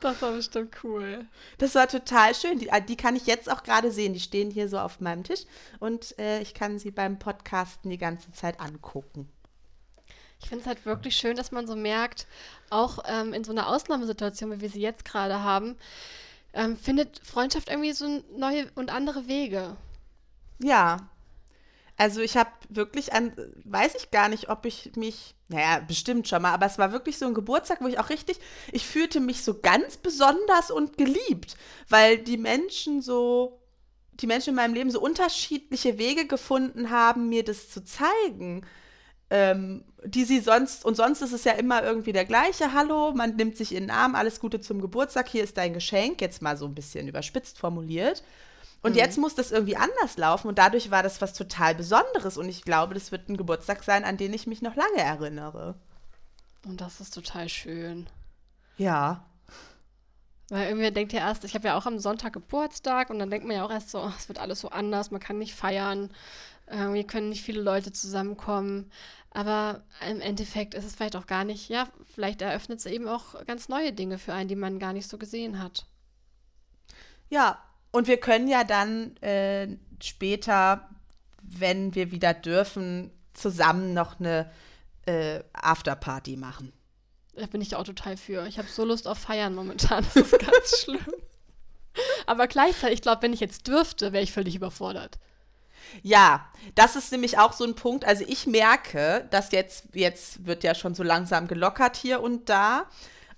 Das war bestimmt cool. Das war total schön. Die, die kann ich jetzt auch gerade sehen. Die stehen hier so auf meinem Tisch und äh, ich kann sie beim Podcasten die ganze Zeit angucken. Ich finde es halt wirklich schön, dass man so merkt, auch ähm, in so einer Ausnahmesituation, wie wir sie jetzt gerade haben, ähm, findet Freundschaft irgendwie so neue und andere Wege. Ja, also ich habe wirklich an, weiß ich gar nicht, ob ich mich, naja, bestimmt schon mal, aber es war wirklich so ein Geburtstag, wo ich auch richtig, ich fühlte mich so ganz besonders und geliebt, weil die Menschen so, die Menschen in meinem Leben so unterschiedliche Wege gefunden haben, mir das zu zeigen. Ähm, die sie sonst, und sonst ist es ja immer irgendwie der gleiche, hallo, man nimmt sich in den Arm, alles Gute zum Geburtstag, hier ist dein Geschenk, jetzt mal so ein bisschen überspitzt formuliert. Und mhm. jetzt muss das irgendwie anders laufen und dadurch war das was total Besonderes und ich glaube, das wird ein Geburtstag sein, an den ich mich noch lange erinnere. Und das ist total schön. Ja. Weil irgendwie denkt ja erst, ich habe ja auch am Sonntag Geburtstag und dann denkt man ja auch erst so, oh, es wird alles so anders, man kann nicht feiern, irgendwie können nicht viele Leute zusammenkommen. Aber im Endeffekt ist es vielleicht auch gar nicht, ja, vielleicht eröffnet es eben auch ganz neue Dinge für einen, die man gar nicht so gesehen hat. Ja, und wir können ja dann äh, später, wenn wir wieder dürfen, zusammen noch eine äh, Afterparty machen. Da bin ich auch total für. Ich habe so Lust auf Feiern momentan. Das ist ganz [LAUGHS] schlimm. Aber gleichzeitig, ich glaube, wenn ich jetzt dürfte, wäre ich völlig überfordert. Ja, das ist nämlich auch so ein Punkt. Also ich merke, dass jetzt, jetzt wird ja schon so langsam gelockert hier und da.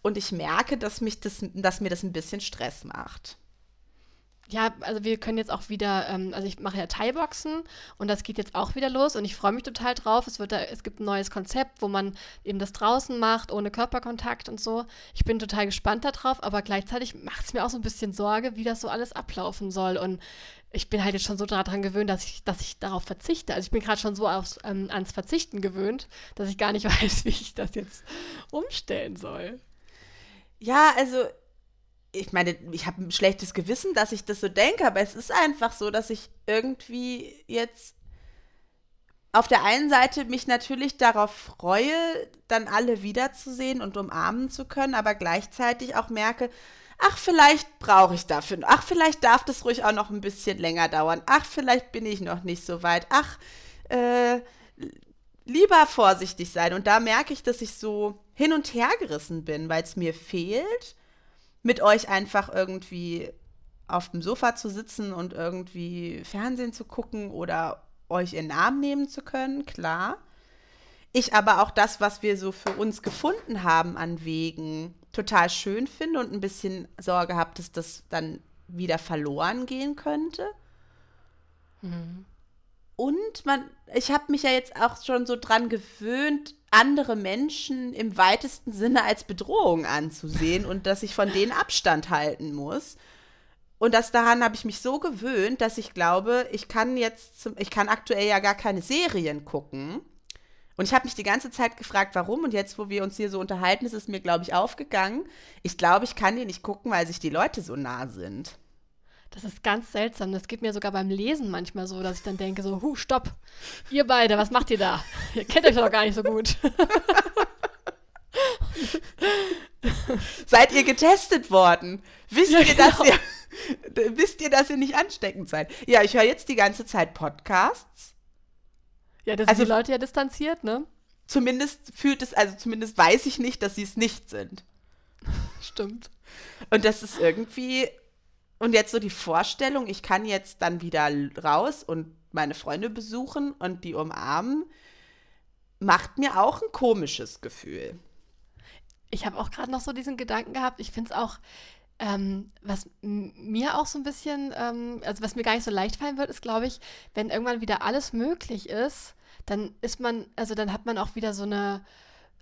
Und ich merke, dass, mich das, dass mir das ein bisschen Stress macht. Ja, also wir können jetzt auch wieder, ähm, also ich mache ja Thai-Boxen und das geht jetzt auch wieder los und ich freue mich total drauf. Es, wird da, es gibt ein neues Konzept, wo man eben das draußen macht, ohne Körperkontakt und so. Ich bin total gespannt darauf, aber gleichzeitig macht es mir auch so ein bisschen Sorge, wie das so alles ablaufen soll. Und ich bin halt jetzt schon so daran gewöhnt, dass ich, dass ich darauf verzichte. Also ich bin gerade schon so aufs, ähm, ans Verzichten gewöhnt, dass ich gar nicht [LAUGHS] weiß, wie ich das jetzt umstellen soll. Ja, also ich meine, ich habe ein schlechtes Gewissen, dass ich das so denke, aber es ist einfach so, dass ich irgendwie jetzt auf der einen Seite mich natürlich darauf freue, dann alle wiederzusehen und umarmen zu können, aber gleichzeitig auch merke, ach, vielleicht brauche ich dafür, ach, vielleicht darf das ruhig auch noch ein bisschen länger dauern, ach, vielleicht bin ich noch nicht so weit, ach, äh, lieber vorsichtig sein. Und da merke ich, dass ich so hin und her gerissen bin, weil es mir fehlt, mit euch einfach irgendwie auf dem Sofa zu sitzen und irgendwie Fernsehen zu gucken oder euch in Arm nehmen zu können, klar. Ich aber auch das, was wir so für uns gefunden haben an Wegen, total schön finde und ein bisschen Sorge habe, dass das dann wieder verloren gehen könnte. Mhm. Und man, ich habe mich ja jetzt auch schon so dran gewöhnt, andere Menschen im weitesten Sinne als Bedrohung anzusehen und dass ich von denen Abstand halten muss. Und das daran habe ich mich so gewöhnt, dass ich glaube, ich kann jetzt, zum, ich kann aktuell ja gar keine Serien gucken. Und ich habe mich die ganze Zeit gefragt, warum. Und jetzt, wo wir uns hier so unterhalten, ist es mir, glaube ich, aufgegangen. Ich glaube, ich kann die nicht gucken, weil sich die Leute so nah sind. Das ist ganz seltsam. Das geht mir sogar beim Lesen manchmal so, dass ich dann denke so, hu, stopp. Ihr beide, was macht ihr da? [LAUGHS] Ihr kennt euch doch gar nicht so gut. Seid ihr getestet worden? Wisst ja, ihr, genau. dass ihr [LAUGHS] wisst ihr, dass ihr nicht ansteckend seid? Ja, ich höre jetzt die ganze Zeit Podcasts. Ja, das also, sind die Leute ja distanziert, ne? Zumindest fühlt es, also zumindest weiß ich nicht, dass sie es nicht sind. [LAUGHS] Stimmt. Und das ist irgendwie, und jetzt so die Vorstellung, ich kann jetzt dann wieder raus und meine Freunde besuchen und die umarmen, macht mir auch ein komisches Gefühl. Ich habe auch gerade noch so diesen Gedanken gehabt. Ich finde es auch, ähm, was mir auch so ein bisschen, ähm, also was mir gar nicht so leicht fallen wird, ist, glaube ich, wenn irgendwann wieder alles möglich ist, dann ist man, also dann hat man auch wieder so eine,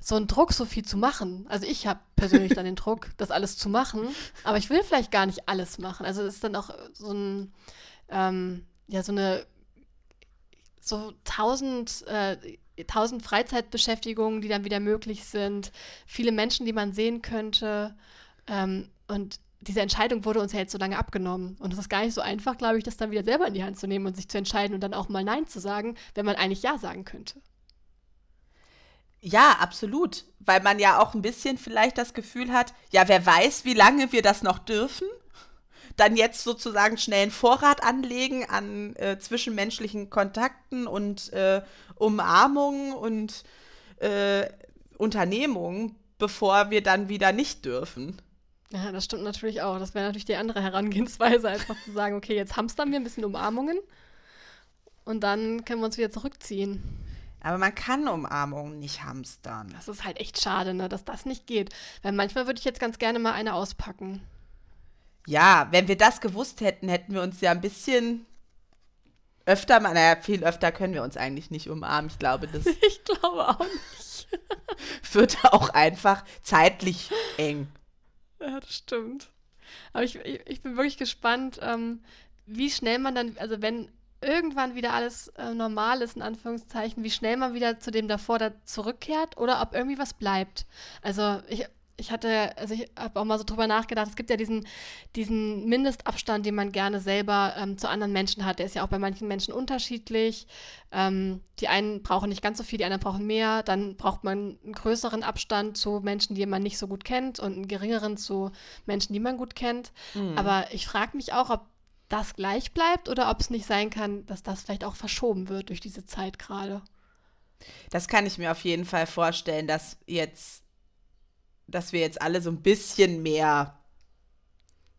so einen Druck, so viel zu machen. Also ich habe persönlich dann den Druck, das alles zu machen, aber ich will vielleicht gar nicht alles machen. Also es ist dann auch so ein, ähm, ja, so eine, so tausend, äh, tausend Freizeitbeschäftigungen, die dann wieder möglich sind, viele Menschen, die man sehen könnte. Ähm, und diese Entscheidung wurde uns ja jetzt so lange abgenommen. Und es ist gar nicht so einfach, glaube ich, das dann wieder selber in die Hand zu nehmen und sich zu entscheiden und dann auch mal Nein zu sagen, wenn man eigentlich Ja sagen könnte. Ja, absolut. Weil man ja auch ein bisschen vielleicht das Gefühl hat, ja, wer weiß, wie lange wir das noch dürfen. Dann jetzt sozusagen schnell einen Vorrat anlegen an äh, zwischenmenschlichen Kontakten und äh, Umarmungen und äh, Unternehmungen, bevor wir dann wieder nicht dürfen. Ja, das stimmt natürlich auch. Das wäre natürlich die andere Herangehensweise, einfach zu sagen, okay, jetzt hamstern wir ein bisschen Umarmungen und dann können wir uns wieder zurückziehen. Aber man kann Umarmungen nicht hamstern. Das ist halt echt schade, ne, dass das nicht geht. Weil manchmal würde ich jetzt ganz gerne mal eine auspacken. Ja, wenn wir das gewusst hätten, hätten wir uns ja ein bisschen öfter naja, viel öfter können wir uns eigentlich nicht umarmen. Ich glaube, das. [LAUGHS] ich glaube auch nicht. [LAUGHS] wird auch einfach zeitlich eng. Ja, das stimmt. Aber ich, ich, ich bin wirklich gespannt, ähm, wie schnell man dann, also wenn irgendwann wieder alles äh, normal ist, in Anführungszeichen, wie schnell man wieder zu dem davor da zurückkehrt oder ob irgendwie was bleibt. Also ich, ich hatte, also ich habe auch mal so drüber nachgedacht, es gibt ja diesen, diesen Mindestabstand, den man gerne selber ähm, zu anderen Menschen hat. Der ist ja auch bei manchen Menschen unterschiedlich. Ähm, die einen brauchen nicht ganz so viel, die anderen brauchen mehr. Dann braucht man einen größeren Abstand zu Menschen, die man nicht so gut kennt und einen geringeren zu Menschen, die man gut kennt. Mhm. Aber ich frage mich auch, ob das gleich bleibt oder ob es nicht sein kann, dass das vielleicht auch verschoben wird durch diese Zeit gerade. Das kann ich mir auf jeden Fall vorstellen, dass jetzt, dass wir jetzt alle so ein bisschen mehr,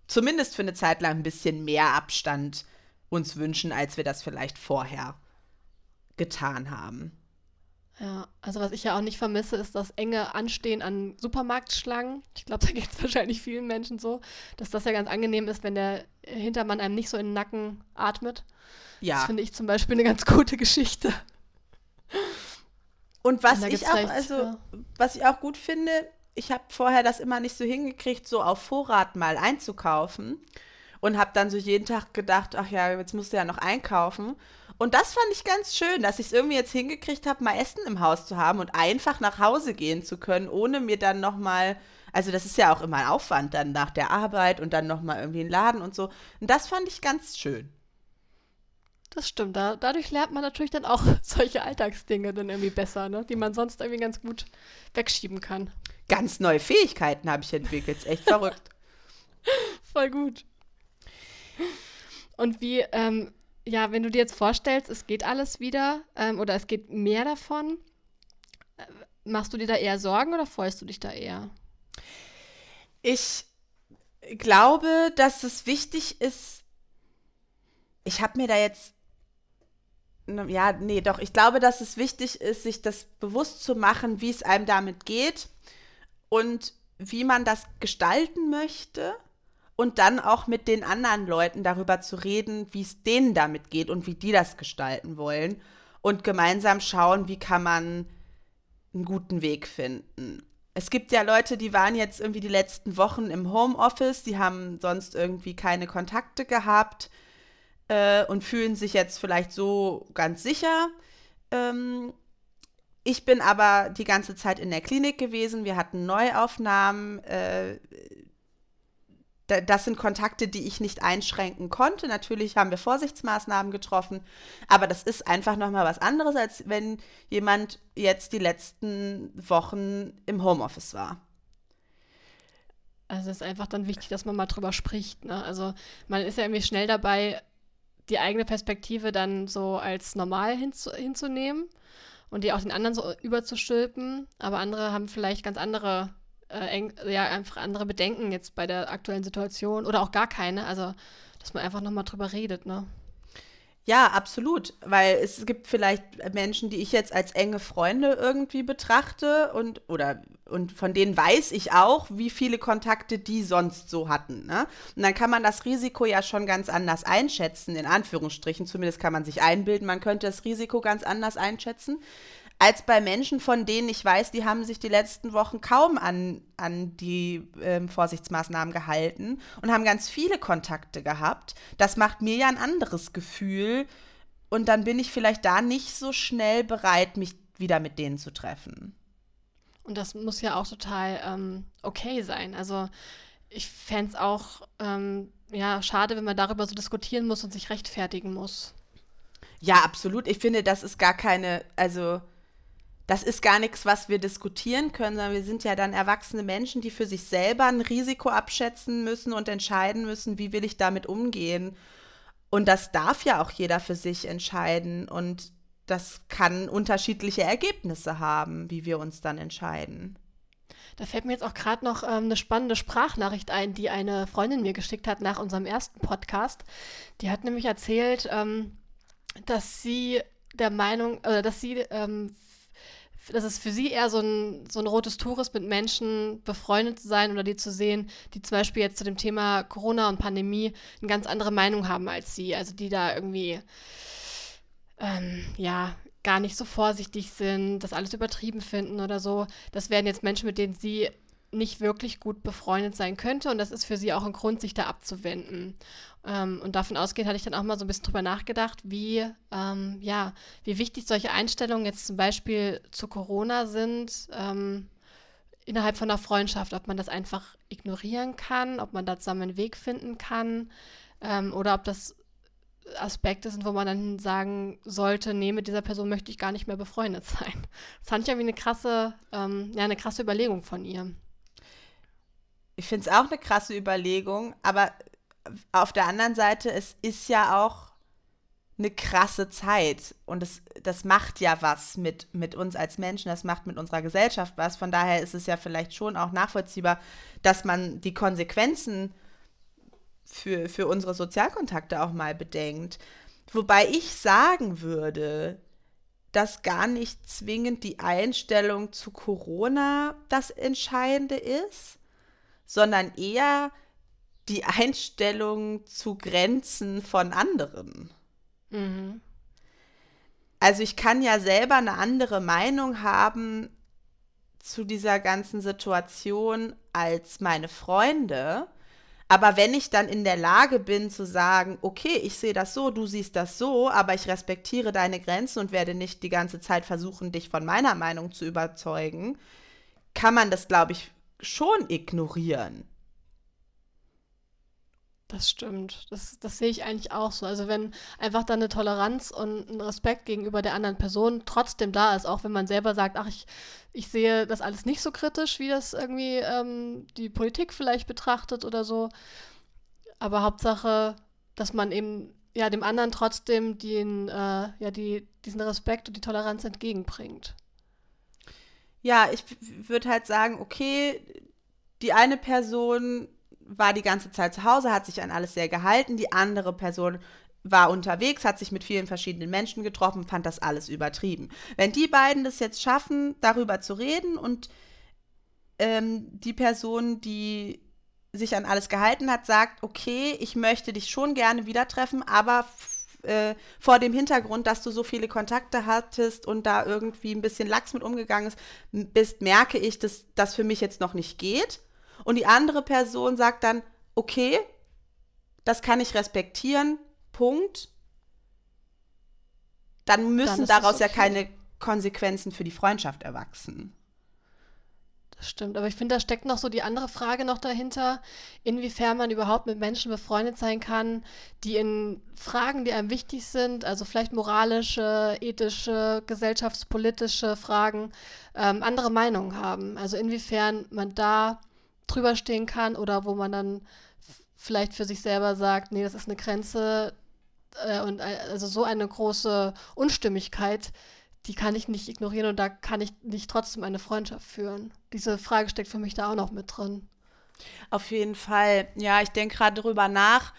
zumindest für eine Zeit lang ein bisschen mehr Abstand uns wünschen, als wir das vielleicht vorher getan haben. Ja, also was ich ja auch nicht vermisse, ist das enge Anstehen an Supermarktschlangen. Ich glaube, [LAUGHS] da geht es wahrscheinlich vielen Menschen so, dass das ja ganz angenehm ist, wenn der Hintermann einem nicht so in den Nacken atmet. Ja. Das finde ich zum Beispiel eine ganz gute Geschichte. Und was Und ich auch, also, ja. was ich auch gut finde, ich habe vorher das immer nicht so hingekriegt, so auf Vorrat mal einzukaufen. Und habe dann so jeden Tag gedacht, ach ja, jetzt musst du ja noch einkaufen. Und das fand ich ganz schön, dass ich es irgendwie jetzt hingekriegt habe, mal Essen im Haus zu haben und einfach nach Hause gehen zu können, ohne mir dann nochmal, also das ist ja auch immer ein Aufwand dann nach der Arbeit und dann nochmal irgendwie einen Laden und so. Und das fand ich ganz schön. Das stimmt. Da, dadurch lernt man natürlich dann auch [LAUGHS] solche Alltagsdinge dann irgendwie besser, ne? die man sonst irgendwie ganz gut wegschieben kann. Ganz neue Fähigkeiten habe ich entwickelt. Ist echt verrückt. [LAUGHS] Voll gut. Und wie, ähm, ja, wenn du dir jetzt vorstellst, es geht alles wieder ähm, oder es geht mehr davon, äh, machst du dir da eher Sorgen oder freust du dich da eher? Ich glaube, dass es wichtig ist, ich habe mir da jetzt, ne, ja, nee, doch, ich glaube, dass es wichtig ist, sich das bewusst zu machen, wie es einem damit geht und wie man das gestalten möchte und dann auch mit den anderen Leuten darüber zu reden, wie es denen damit geht und wie die das gestalten wollen und gemeinsam schauen, wie kann man einen guten Weg finden. Es gibt ja Leute, die waren jetzt irgendwie die letzten Wochen im Homeoffice, die haben sonst irgendwie keine Kontakte gehabt äh, und fühlen sich jetzt vielleicht so ganz sicher. Ähm, ich bin aber die ganze Zeit in der Klinik gewesen. Wir hatten Neuaufnahmen. Äh, das sind Kontakte, die ich nicht einschränken konnte. Natürlich haben wir Vorsichtsmaßnahmen getroffen, aber das ist einfach noch mal was anderes, als wenn jemand jetzt die letzten Wochen im Homeoffice war. Also es ist einfach dann wichtig, dass man mal drüber spricht. Ne? Also man ist ja irgendwie schnell dabei, die eigene Perspektive dann so als normal hinzu hinzunehmen und die auch den anderen so überzustülpen. Aber andere haben vielleicht ganz andere äh, ja, einfach andere Bedenken jetzt bei der aktuellen Situation oder auch gar keine. Also, dass man einfach nochmal drüber redet, ne? Ja, absolut, weil es gibt vielleicht Menschen, die ich jetzt als enge Freunde irgendwie betrachte und oder und von denen weiß ich auch, wie viele Kontakte die sonst so hatten. Ne? Und dann kann man das Risiko ja schon ganz anders einschätzen, in Anführungsstrichen. Zumindest kann man sich einbilden, man könnte das Risiko ganz anders einschätzen als bei Menschen, von denen ich weiß, die haben sich die letzten Wochen kaum an, an die ähm, Vorsichtsmaßnahmen gehalten und haben ganz viele Kontakte gehabt. Das macht mir ja ein anderes Gefühl und dann bin ich vielleicht da nicht so schnell bereit, mich wieder mit denen zu treffen. Und das muss ja auch total ähm, okay sein. Also ich fände es auch ähm, ja, schade, wenn man darüber so diskutieren muss und sich rechtfertigen muss. Ja, absolut. Ich finde, das ist gar keine, also das ist gar nichts, was wir diskutieren können, sondern wir sind ja dann erwachsene Menschen, die für sich selber ein Risiko abschätzen müssen und entscheiden müssen, wie will ich damit umgehen. Und das darf ja auch jeder für sich entscheiden. Und das kann unterschiedliche Ergebnisse haben, wie wir uns dann entscheiden. Da fällt mir jetzt auch gerade noch ähm, eine spannende Sprachnachricht ein, die eine Freundin mir geschickt hat nach unserem ersten Podcast. Die hat nämlich erzählt, ähm, dass sie der Meinung, oder dass sie ähm, dass es für sie eher so ein, so ein rotes Tuch ist, mit Menschen befreundet zu sein oder die zu sehen, die zum Beispiel jetzt zu dem Thema Corona und Pandemie eine ganz andere Meinung haben als sie. Also die da irgendwie, ähm, ja, gar nicht so vorsichtig sind, das alles übertrieben finden oder so. Das wären jetzt Menschen, mit denen sie nicht wirklich gut befreundet sein könnte und das ist für sie auch ein Grund, sich da abzuwenden. Ähm, und davon ausgehend hatte ich dann auch mal so ein bisschen drüber nachgedacht, wie, ähm, ja, wie wichtig solche Einstellungen jetzt zum Beispiel zu Corona sind, ähm, innerhalb von einer Freundschaft, ob man das einfach ignorieren kann, ob man da zusammen einen Weg finden kann ähm, oder ob das Aspekte sind, wo man dann sagen sollte, nee, mit dieser Person möchte ich gar nicht mehr befreundet [LAUGHS] sein. Das fand ich ja wie eine krasse, ähm, ja, eine krasse Überlegung von ihr. Ich finde es auch eine krasse Überlegung, aber auf der anderen Seite, es ist ja auch eine krasse Zeit und das, das macht ja was mit, mit uns als Menschen, das macht mit unserer Gesellschaft was. Von daher ist es ja vielleicht schon auch nachvollziehbar, dass man die Konsequenzen für, für unsere Sozialkontakte auch mal bedenkt. Wobei ich sagen würde, dass gar nicht zwingend die Einstellung zu Corona das Entscheidende ist, sondern eher die Einstellung zu Grenzen von anderen. Mhm. Also ich kann ja selber eine andere Meinung haben zu dieser ganzen Situation als meine Freunde. Aber wenn ich dann in der Lage bin zu sagen, okay, ich sehe das so, du siehst das so, aber ich respektiere deine Grenzen und werde nicht die ganze Zeit versuchen, dich von meiner Meinung zu überzeugen, kann man das, glaube ich, schon ignorieren. Das stimmt. Das, das sehe ich eigentlich auch so. Also wenn einfach dann eine Toleranz und ein Respekt gegenüber der anderen Person trotzdem da ist, auch wenn man selber sagt, ach, ich, ich sehe das alles nicht so kritisch, wie das irgendwie ähm, die Politik vielleicht betrachtet oder so. Aber Hauptsache, dass man eben ja dem anderen trotzdem den, äh, ja, die, diesen Respekt und die Toleranz entgegenbringt. Ja, ich würde halt sagen, okay, die eine Person war die ganze Zeit zu Hause, hat sich an alles sehr gehalten. Die andere Person war unterwegs, hat sich mit vielen verschiedenen Menschen getroffen, fand das alles übertrieben. Wenn die beiden das jetzt schaffen, darüber zu reden und ähm, die Person, die sich an alles gehalten hat, sagt, okay, ich möchte dich schon gerne wieder treffen, aber äh, vor dem Hintergrund, dass du so viele Kontakte hattest und da irgendwie ein bisschen Lachs mit umgegangen bist, merke ich, dass das für mich jetzt noch nicht geht. Und die andere Person sagt dann, okay, das kann ich respektieren, Punkt. Dann müssen dann daraus okay. ja keine Konsequenzen für die Freundschaft erwachsen. Das stimmt, aber ich finde, da steckt noch so die andere Frage noch dahinter, inwiefern man überhaupt mit Menschen befreundet sein kann, die in Fragen, die einem wichtig sind, also vielleicht moralische, ethische, gesellschaftspolitische Fragen, ähm, andere Meinungen haben. Also inwiefern man da drüber stehen kann oder wo man dann vielleicht für sich selber sagt, nee, das ist eine Grenze äh, und also so eine große Unstimmigkeit, die kann ich nicht ignorieren und da kann ich nicht trotzdem eine Freundschaft führen. Diese Frage steckt für mich da auch noch mit drin. Auf jeden Fall. Ja, ich denke gerade darüber nach,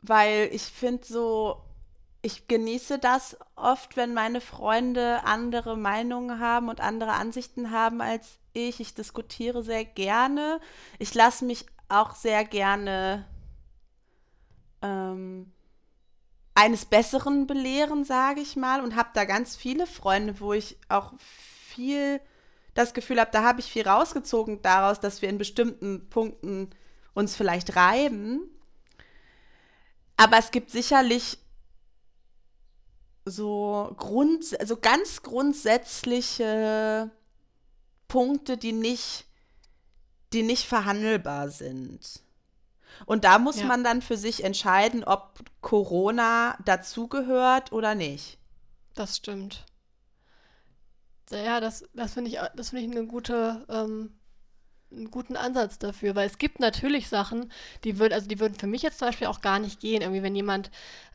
weil ich finde so, ich genieße das oft, wenn meine Freunde andere Meinungen haben und andere Ansichten haben als ich. Ich diskutiere sehr gerne. Ich lasse mich auch sehr gerne ähm, eines Besseren belehren, sage ich mal, und habe da ganz viele Freunde, wo ich auch viel das Gefühl habe, da habe ich viel rausgezogen daraus, dass wir in bestimmten Punkten uns vielleicht reiben. Aber es gibt sicherlich so Grund, also ganz grundsätzliche Punkte, die nicht, die nicht verhandelbar sind. Und da muss ja. man dann für sich entscheiden, ob Corona dazugehört oder nicht. Das stimmt. Ja, das, das finde ich, das find ich eine gute, ähm, einen guten Ansatz dafür, weil es gibt natürlich Sachen, die würden, also die würden für mich jetzt zum Beispiel auch gar nicht gehen. Irgendwie, wenn jemand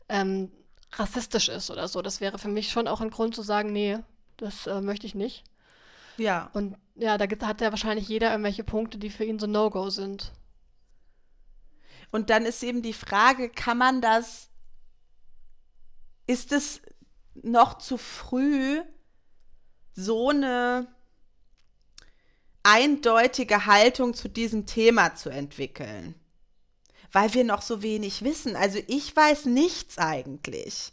ähm, rassistisch ist oder so, das wäre für mich schon auch ein Grund zu sagen, nee, das äh, möchte ich nicht. Ja. Und ja, da hat ja wahrscheinlich jeder irgendwelche Punkte, die für ihn so No-Go sind. Und dann ist eben die Frage, kann man das, ist es noch zu früh, so eine eindeutige Haltung zu diesem Thema zu entwickeln? Weil wir noch so wenig wissen. Also ich weiß nichts eigentlich.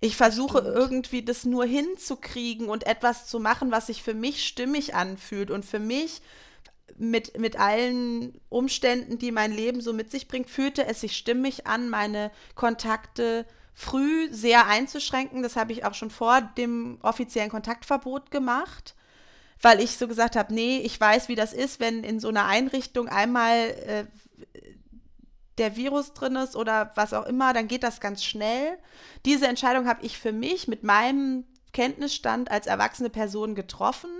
Ich versuche Stimmt. irgendwie das nur hinzukriegen und etwas zu machen, was sich für mich stimmig anfühlt und für mich mit, mit allen Umständen, die mein Leben so mit sich bringt, fühlte es sich stimmig an, meine Kontakte früh sehr einzuschränken. Das habe ich auch schon vor dem offiziellen Kontaktverbot gemacht, weil ich so gesagt habe, nee, ich weiß, wie das ist, wenn in so einer Einrichtung einmal äh, der Virus drin ist oder was auch immer, dann geht das ganz schnell. Diese Entscheidung habe ich für mich mit meinem Kenntnisstand als erwachsene Person getroffen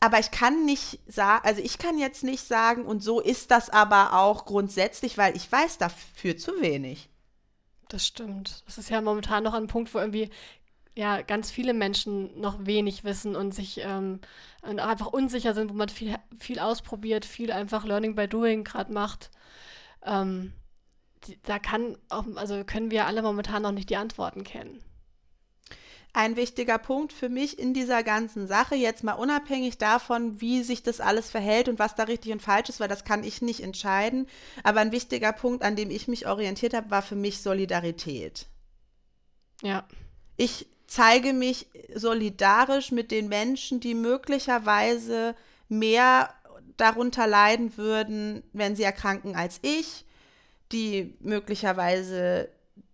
aber ich kann nicht sagen, also ich kann jetzt nicht sagen, und so ist das aber auch grundsätzlich, weil ich weiß dafür zu wenig. Das stimmt. Das ist ja momentan noch ein Punkt, wo irgendwie ja ganz viele Menschen noch wenig wissen und sich ähm, einfach unsicher sind, wo man viel, viel ausprobiert, viel einfach Learning by Doing gerade macht. Ähm, da kann auch, also können wir alle momentan noch nicht die Antworten kennen ein wichtiger Punkt für mich in dieser ganzen Sache, jetzt mal unabhängig davon, wie sich das alles verhält und was da richtig und falsch ist, weil das kann ich nicht entscheiden. Aber ein wichtiger Punkt, an dem ich mich orientiert habe, war für mich Solidarität. Ja. Ich zeige mich solidarisch mit den Menschen, die möglicherweise mehr darunter leiden würden, wenn sie erkranken als ich, die möglicherweise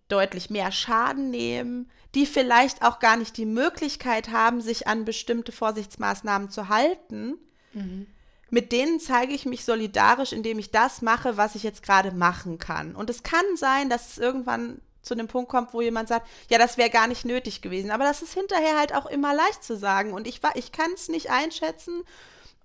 deutlich mehr Schaden nehmen, die vielleicht auch gar nicht die Möglichkeit haben, sich an bestimmte Vorsichtsmaßnahmen zu halten, mhm. mit denen zeige ich mich solidarisch, indem ich das mache, was ich jetzt gerade machen kann. Und es kann sein, dass es irgendwann zu dem Punkt kommt, wo jemand sagt, ja, das wäre gar nicht nötig gewesen. Aber das ist hinterher halt auch immer leicht zu sagen. Und ich, ich kann es nicht einschätzen.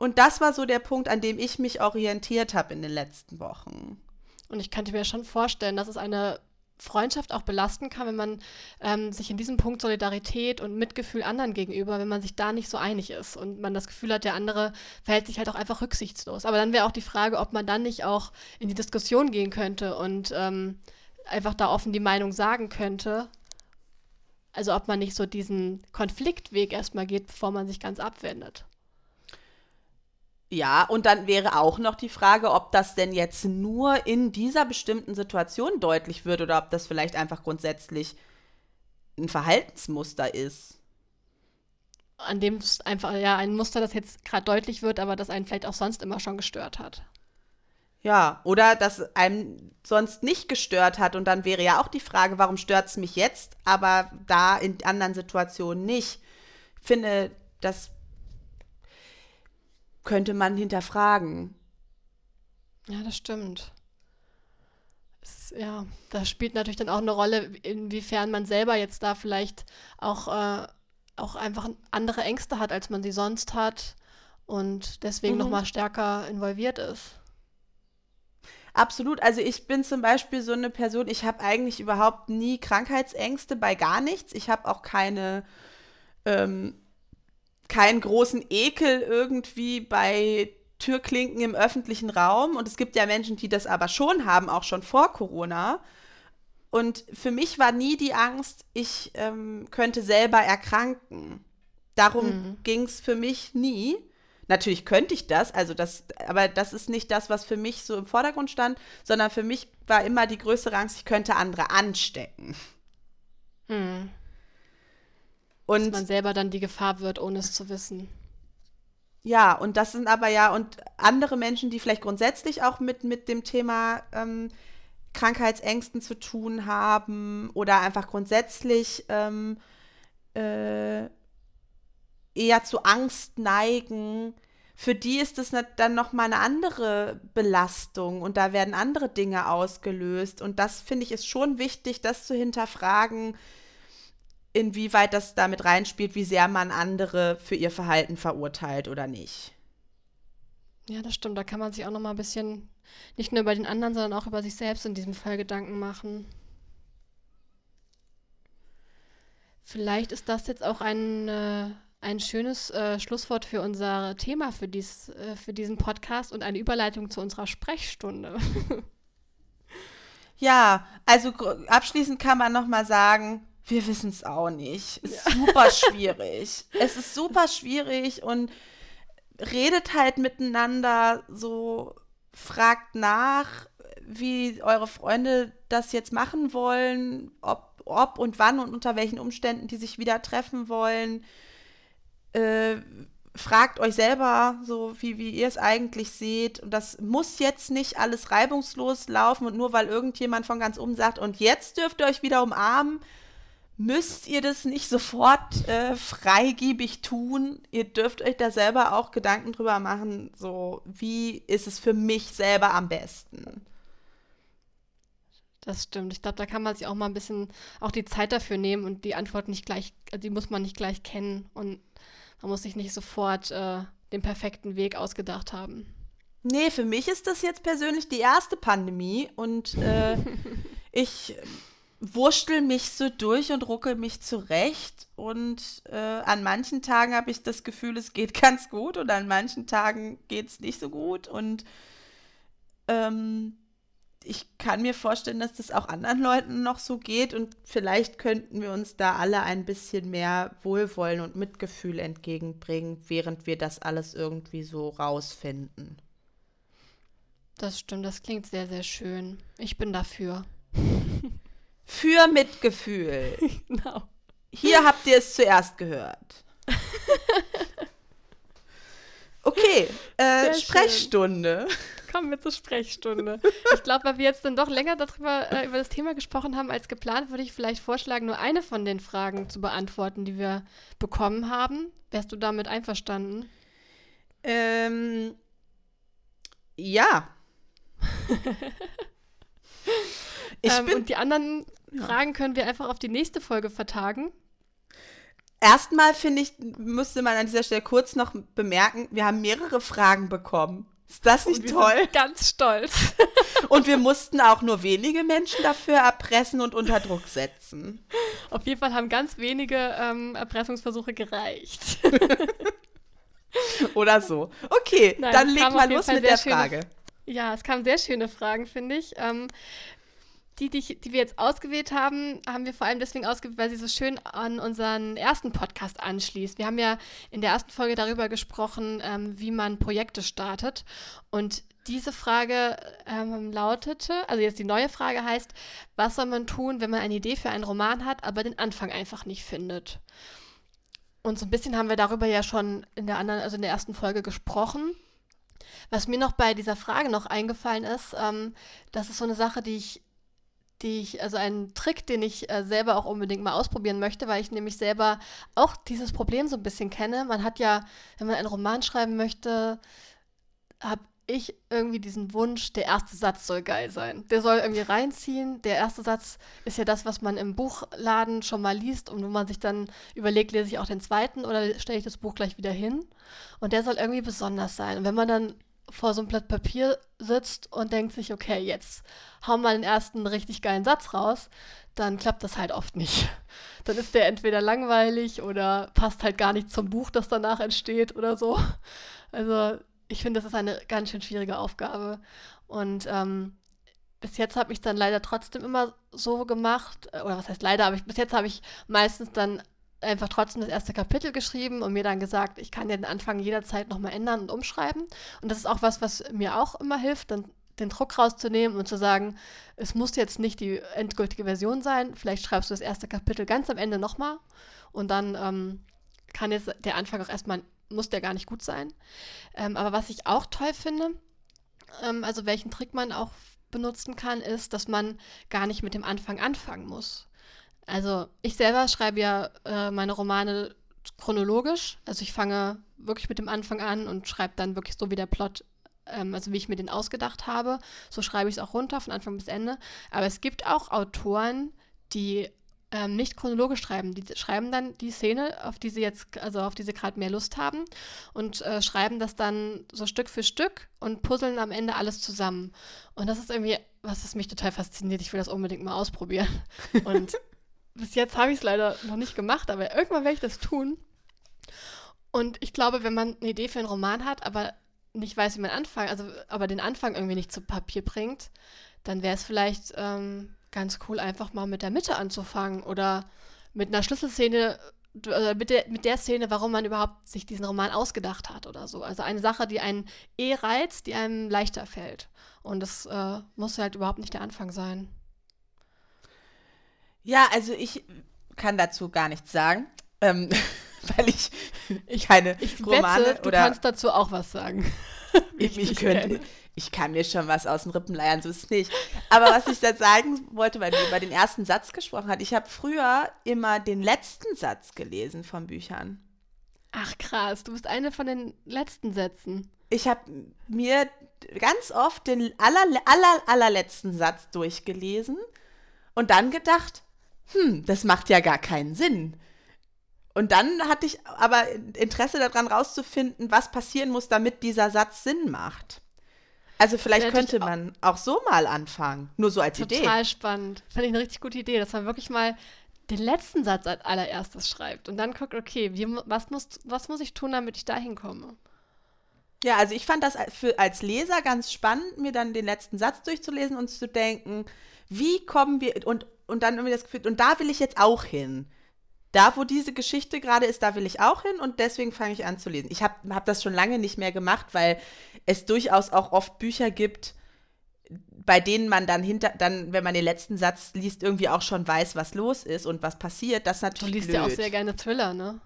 Und das war so der Punkt, an dem ich mich orientiert habe in den letzten Wochen. Und ich könnte mir schon vorstellen, dass es eine Freundschaft auch belasten kann, wenn man ähm, sich in diesem Punkt Solidarität und Mitgefühl anderen gegenüber, wenn man sich da nicht so einig ist und man das Gefühl hat, der andere verhält sich halt auch einfach rücksichtslos. Aber dann wäre auch die Frage, ob man dann nicht auch in die Diskussion gehen könnte und ähm, einfach da offen die Meinung sagen könnte. Also ob man nicht so diesen Konfliktweg erstmal geht, bevor man sich ganz abwendet. Ja, und dann wäre auch noch die Frage, ob das denn jetzt nur in dieser bestimmten Situation deutlich wird oder ob das vielleicht einfach grundsätzlich ein Verhaltensmuster ist. An dem es einfach, ja, ein Muster, das jetzt gerade deutlich wird, aber das einen vielleicht auch sonst immer schon gestört hat. Ja, oder dass einem sonst nicht gestört hat. Und dann wäre ja auch die Frage, warum stört es mich jetzt, aber da in anderen Situationen nicht. Ich finde, das könnte man hinterfragen. Ja, das stimmt. Es, ja, das spielt natürlich dann auch eine Rolle, inwiefern man selber jetzt da vielleicht auch, äh, auch einfach andere Ängste hat, als man sie sonst hat und deswegen mhm. nochmal stärker involviert ist. Absolut. Also ich bin zum Beispiel so eine Person, ich habe eigentlich überhaupt nie Krankheitsängste bei gar nichts. Ich habe auch keine, ähm, keinen großen Ekel irgendwie bei Türklinken im öffentlichen Raum. Und es gibt ja Menschen, die das aber schon haben, auch schon vor Corona. Und für mich war nie die Angst, ich ähm, könnte selber erkranken. Darum mhm. ging es für mich nie. Natürlich könnte ich das, also das, aber das ist nicht das, was für mich so im Vordergrund stand, sondern für mich war immer die größere Angst, ich könnte andere anstecken. Hm. Und Dass man selber dann die Gefahr wird, ohne es zu wissen. Ja, und das sind aber ja, und andere Menschen, die vielleicht grundsätzlich auch mit, mit dem Thema ähm, Krankheitsängsten zu tun haben oder einfach grundsätzlich ähm, äh, eher zu Angst neigen, für die ist es dann noch mal eine andere Belastung und da werden andere Dinge ausgelöst und das finde ich ist schon wichtig, das zu hinterfragen, inwieweit das damit reinspielt, wie sehr man andere für ihr Verhalten verurteilt oder nicht. Ja, das stimmt. Da kann man sich auch noch mal ein bisschen nicht nur über den anderen, sondern auch über sich selbst in diesem Fall Gedanken machen. Vielleicht ist das jetzt auch ein äh, ein schönes äh, Schlusswort für unser Thema für, dies, äh, für diesen Podcast und eine Überleitung zu unserer Sprechstunde. [LAUGHS] ja, also abschließend kann man noch mal sagen, wir wissen es auch nicht. Ist ja. super [LAUGHS] schwierig. es ist super schwierig und redet halt miteinander, so fragt nach, wie eure Freunde das jetzt machen wollen, ob, ob und wann und unter welchen Umständen die sich wieder treffen wollen äh, fragt euch selber, so wie, wie ihr es eigentlich seht. Und das muss jetzt nicht alles reibungslos laufen und nur weil irgendjemand von ganz oben sagt, und jetzt dürft ihr euch wieder umarmen, müsst ihr das nicht sofort äh, freigebig tun. Ihr dürft euch da selber auch Gedanken drüber machen, so wie ist es für mich selber am besten. Das stimmt. Ich glaube, da kann man sich auch mal ein bisschen auch die Zeit dafür nehmen und die Antwort nicht gleich, die muss man nicht gleich kennen und man muss sich nicht sofort äh, den perfekten Weg ausgedacht haben. Nee, für mich ist das jetzt persönlich die erste Pandemie und äh, [LAUGHS] ich wurschtel mich so durch und ruckel mich zurecht. Und äh, an manchen Tagen habe ich das Gefühl, es geht [LAUGHS] ganz gut und an manchen Tagen geht es nicht so gut. Und ähm, ich kann mir vorstellen, dass das auch anderen Leuten noch so geht und vielleicht könnten wir uns da alle ein bisschen mehr Wohlwollen und Mitgefühl entgegenbringen, während wir das alles irgendwie so rausfinden. Das stimmt, das klingt sehr, sehr schön. Ich bin dafür. Für Mitgefühl. [LAUGHS] genau. Hier habt ihr es zuerst gehört. Okay, äh, Sprechstunde. Schön kommen wir zur Sprechstunde. Ich glaube, weil wir jetzt dann doch länger darüber äh, über das Thema gesprochen haben als geplant, würde ich vielleicht vorschlagen, nur eine von den Fragen zu beantworten, die wir bekommen haben. Wärst du damit einverstanden? Ähm, Ja. [LAUGHS] ich ähm, bin, und die anderen ja. Fragen können wir einfach auf die nächste Folge vertagen. Erstmal finde ich, müsste man an dieser Stelle kurz noch bemerken, wir haben mehrere Fragen bekommen. Ist das nicht toll? ganz stolz. [LAUGHS] und wir mussten auch nur wenige Menschen dafür erpressen und unter Druck setzen. Auf jeden Fall haben ganz wenige ähm, Erpressungsversuche gereicht. [LAUGHS] Oder so. Okay, Nein, dann leg mal los mit der schöne, Frage. Ja, es kamen sehr schöne Fragen, finde ich. Ähm, die, die, die, wir jetzt ausgewählt haben, haben wir vor allem deswegen ausgewählt, weil sie so schön an unseren ersten Podcast anschließt. Wir haben ja in der ersten Folge darüber gesprochen, ähm, wie man Projekte startet. Und diese Frage ähm, lautete, also jetzt die neue Frage heißt, was soll man tun, wenn man eine Idee für einen Roman hat, aber den Anfang einfach nicht findet? Und so ein bisschen haben wir darüber ja schon in der anderen, also in der ersten Folge gesprochen. Was mir noch bei dieser Frage noch eingefallen ist, ähm, das ist so eine Sache, die ich die ich, also ein Trick, den ich äh, selber auch unbedingt mal ausprobieren möchte, weil ich nämlich selber auch dieses Problem so ein bisschen kenne. Man hat ja, wenn man einen Roman schreiben möchte, habe ich irgendwie diesen Wunsch, der erste Satz soll geil sein. Der soll irgendwie reinziehen. Der erste Satz ist ja das, was man im Buchladen schon mal liest und wo man sich dann überlegt, lese ich auch den zweiten oder stelle ich das Buch gleich wieder hin. Und der soll irgendwie besonders sein. Und wenn man dann vor so einem Blatt Papier sitzt und denkt sich, okay, jetzt hauen wir den ersten richtig geilen Satz raus, dann klappt das halt oft nicht. [LAUGHS] Dann ist der entweder langweilig oder passt halt gar nicht zum Buch, das danach entsteht oder so. Also ich finde, das ist eine ganz schön schwierige Aufgabe. Und ähm, bis jetzt habe ich dann leider trotzdem immer so gemacht, äh, oder was heißt leider, aber ich, bis jetzt habe ich meistens dann einfach trotzdem das erste Kapitel geschrieben und mir dann gesagt, ich kann den Anfang jederzeit nochmal ändern und umschreiben. Und das ist auch was, was mir auch immer hilft, dann den Druck rauszunehmen und zu sagen, es muss jetzt nicht die endgültige Version sein, vielleicht schreibst du das erste Kapitel ganz am Ende nochmal und dann ähm, kann jetzt der Anfang auch erstmal, muss der gar nicht gut sein. Ähm, aber was ich auch toll finde, ähm, also welchen Trick man auch benutzen kann, ist, dass man gar nicht mit dem Anfang anfangen muss. Also ich selber schreibe ja äh, meine Romane chronologisch. Also ich fange wirklich mit dem Anfang an und schreibe dann wirklich so, wie der Plot, ähm, also wie ich mir den ausgedacht habe. So schreibe ich es auch runter, von Anfang bis Ende. Aber es gibt auch Autoren, die ähm, nicht chronologisch schreiben. Die schreiben dann die Szene, auf die sie jetzt, also auf die sie gerade mehr Lust haben und äh, schreiben das dann so Stück für Stück und puzzeln am Ende alles zusammen. Und das ist irgendwie, was ist mich total fasziniert. Ich will das unbedingt mal ausprobieren. [LAUGHS] Und bis jetzt habe ich es leider noch nicht gemacht, aber irgendwann werde ich das tun. Und ich glaube, wenn man eine Idee für einen Roman hat, aber nicht weiß, wie man anfangen, also aber den Anfang irgendwie nicht zu Papier bringt, dann wäre es vielleicht ähm, ganz cool, einfach mal mit der Mitte anzufangen oder mit einer Schlüsselszene, äh, mit, der, mit der Szene, warum man überhaupt sich diesen Roman ausgedacht hat oder so. Also eine Sache, die einen eh reizt, die einem leichter fällt. Und das äh, muss halt überhaupt nicht der Anfang sein. Ja, also ich kann dazu gar nichts sagen, ähm, [LAUGHS] weil ich, ich keine ich Romane wette, oder. Du kannst dazu auch was sagen. [LAUGHS] ich, ich, könnte, ich kann mir schon was aus den Rippen leiern, so ist es nicht. Aber was ich da sagen wollte, weil du über den ersten Satz gesprochen hast, ich habe früher immer den letzten Satz gelesen von Büchern. Ach krass, du bist eine von den letzten Sätzen. Ich habe mir ganz oft den aller, aller, allerletzten Satz durchgelesen und dann gedacht, hm, das macht ja gar keinen Sinn. Und dann hatte ich aber Interesse daran rauszufinden, was passieren muss, damit dieser Satz Sinn macht. Also vielleicht könnte man auch so mal anfangen, nur so als total Idee. Total spannend. Fand ich eine richtig gute Idee, dass man wirklich mal den letzten Satz als allererstes schreibt und dann guckt, okay, wie, was, muss, was muss ich tun, damit ich da hinkomme? Ja, also ich fand das für, als Leser ganz spannend, mir dann den letzten Satz durchzulesen und zu denken, wie kommen wir und und dann irgendwie das Gefühl, und da will ich jetzt auch hin. Da, wo diese Geschichte gerade ist, da will ich auch hin und deswegen fange ich an zu lesen. Ich habe hab das schon lange nicht mehr gemacht, weil es durchaus auch oft Bücher gibt, bei denen man dann hinter, dann, wenn man den letzten Satz liest, irgendwie auch schon weiß, was los ist und was passiert. Das ist natürlich. Du liest blöd. ja auch sehr gerne Thriller, ne?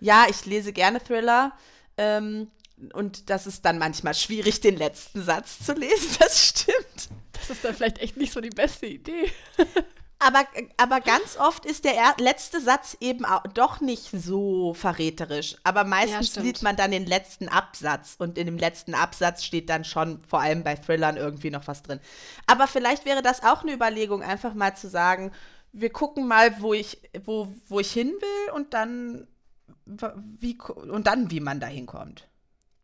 Ja, ich lese gerne Thriller. Ähm, und das ist dann manchmal schwierig, den letzten Satz zu lesen. [LAUGHS] Das stimmt. Das ist dann vielleicht echt nicht so die beste Idee. [LAUGHS] aber, aber ganz oft ist der er letzte Satz eben auch doch nicht so verräterisch. Aber meistens Ja, sieht man dann den letzten Absatz. Und in dem letzten Absatz steht dann schon, vor allem bei Thrillern, irgendwie noch was drin. Aber vielleicht wäre das auch eine Überlegung, einfach mal zu sagen, wir gucken mal, wo ich, wo, wo ich hin will und dann, wie, und dann, wie man da hinkommt.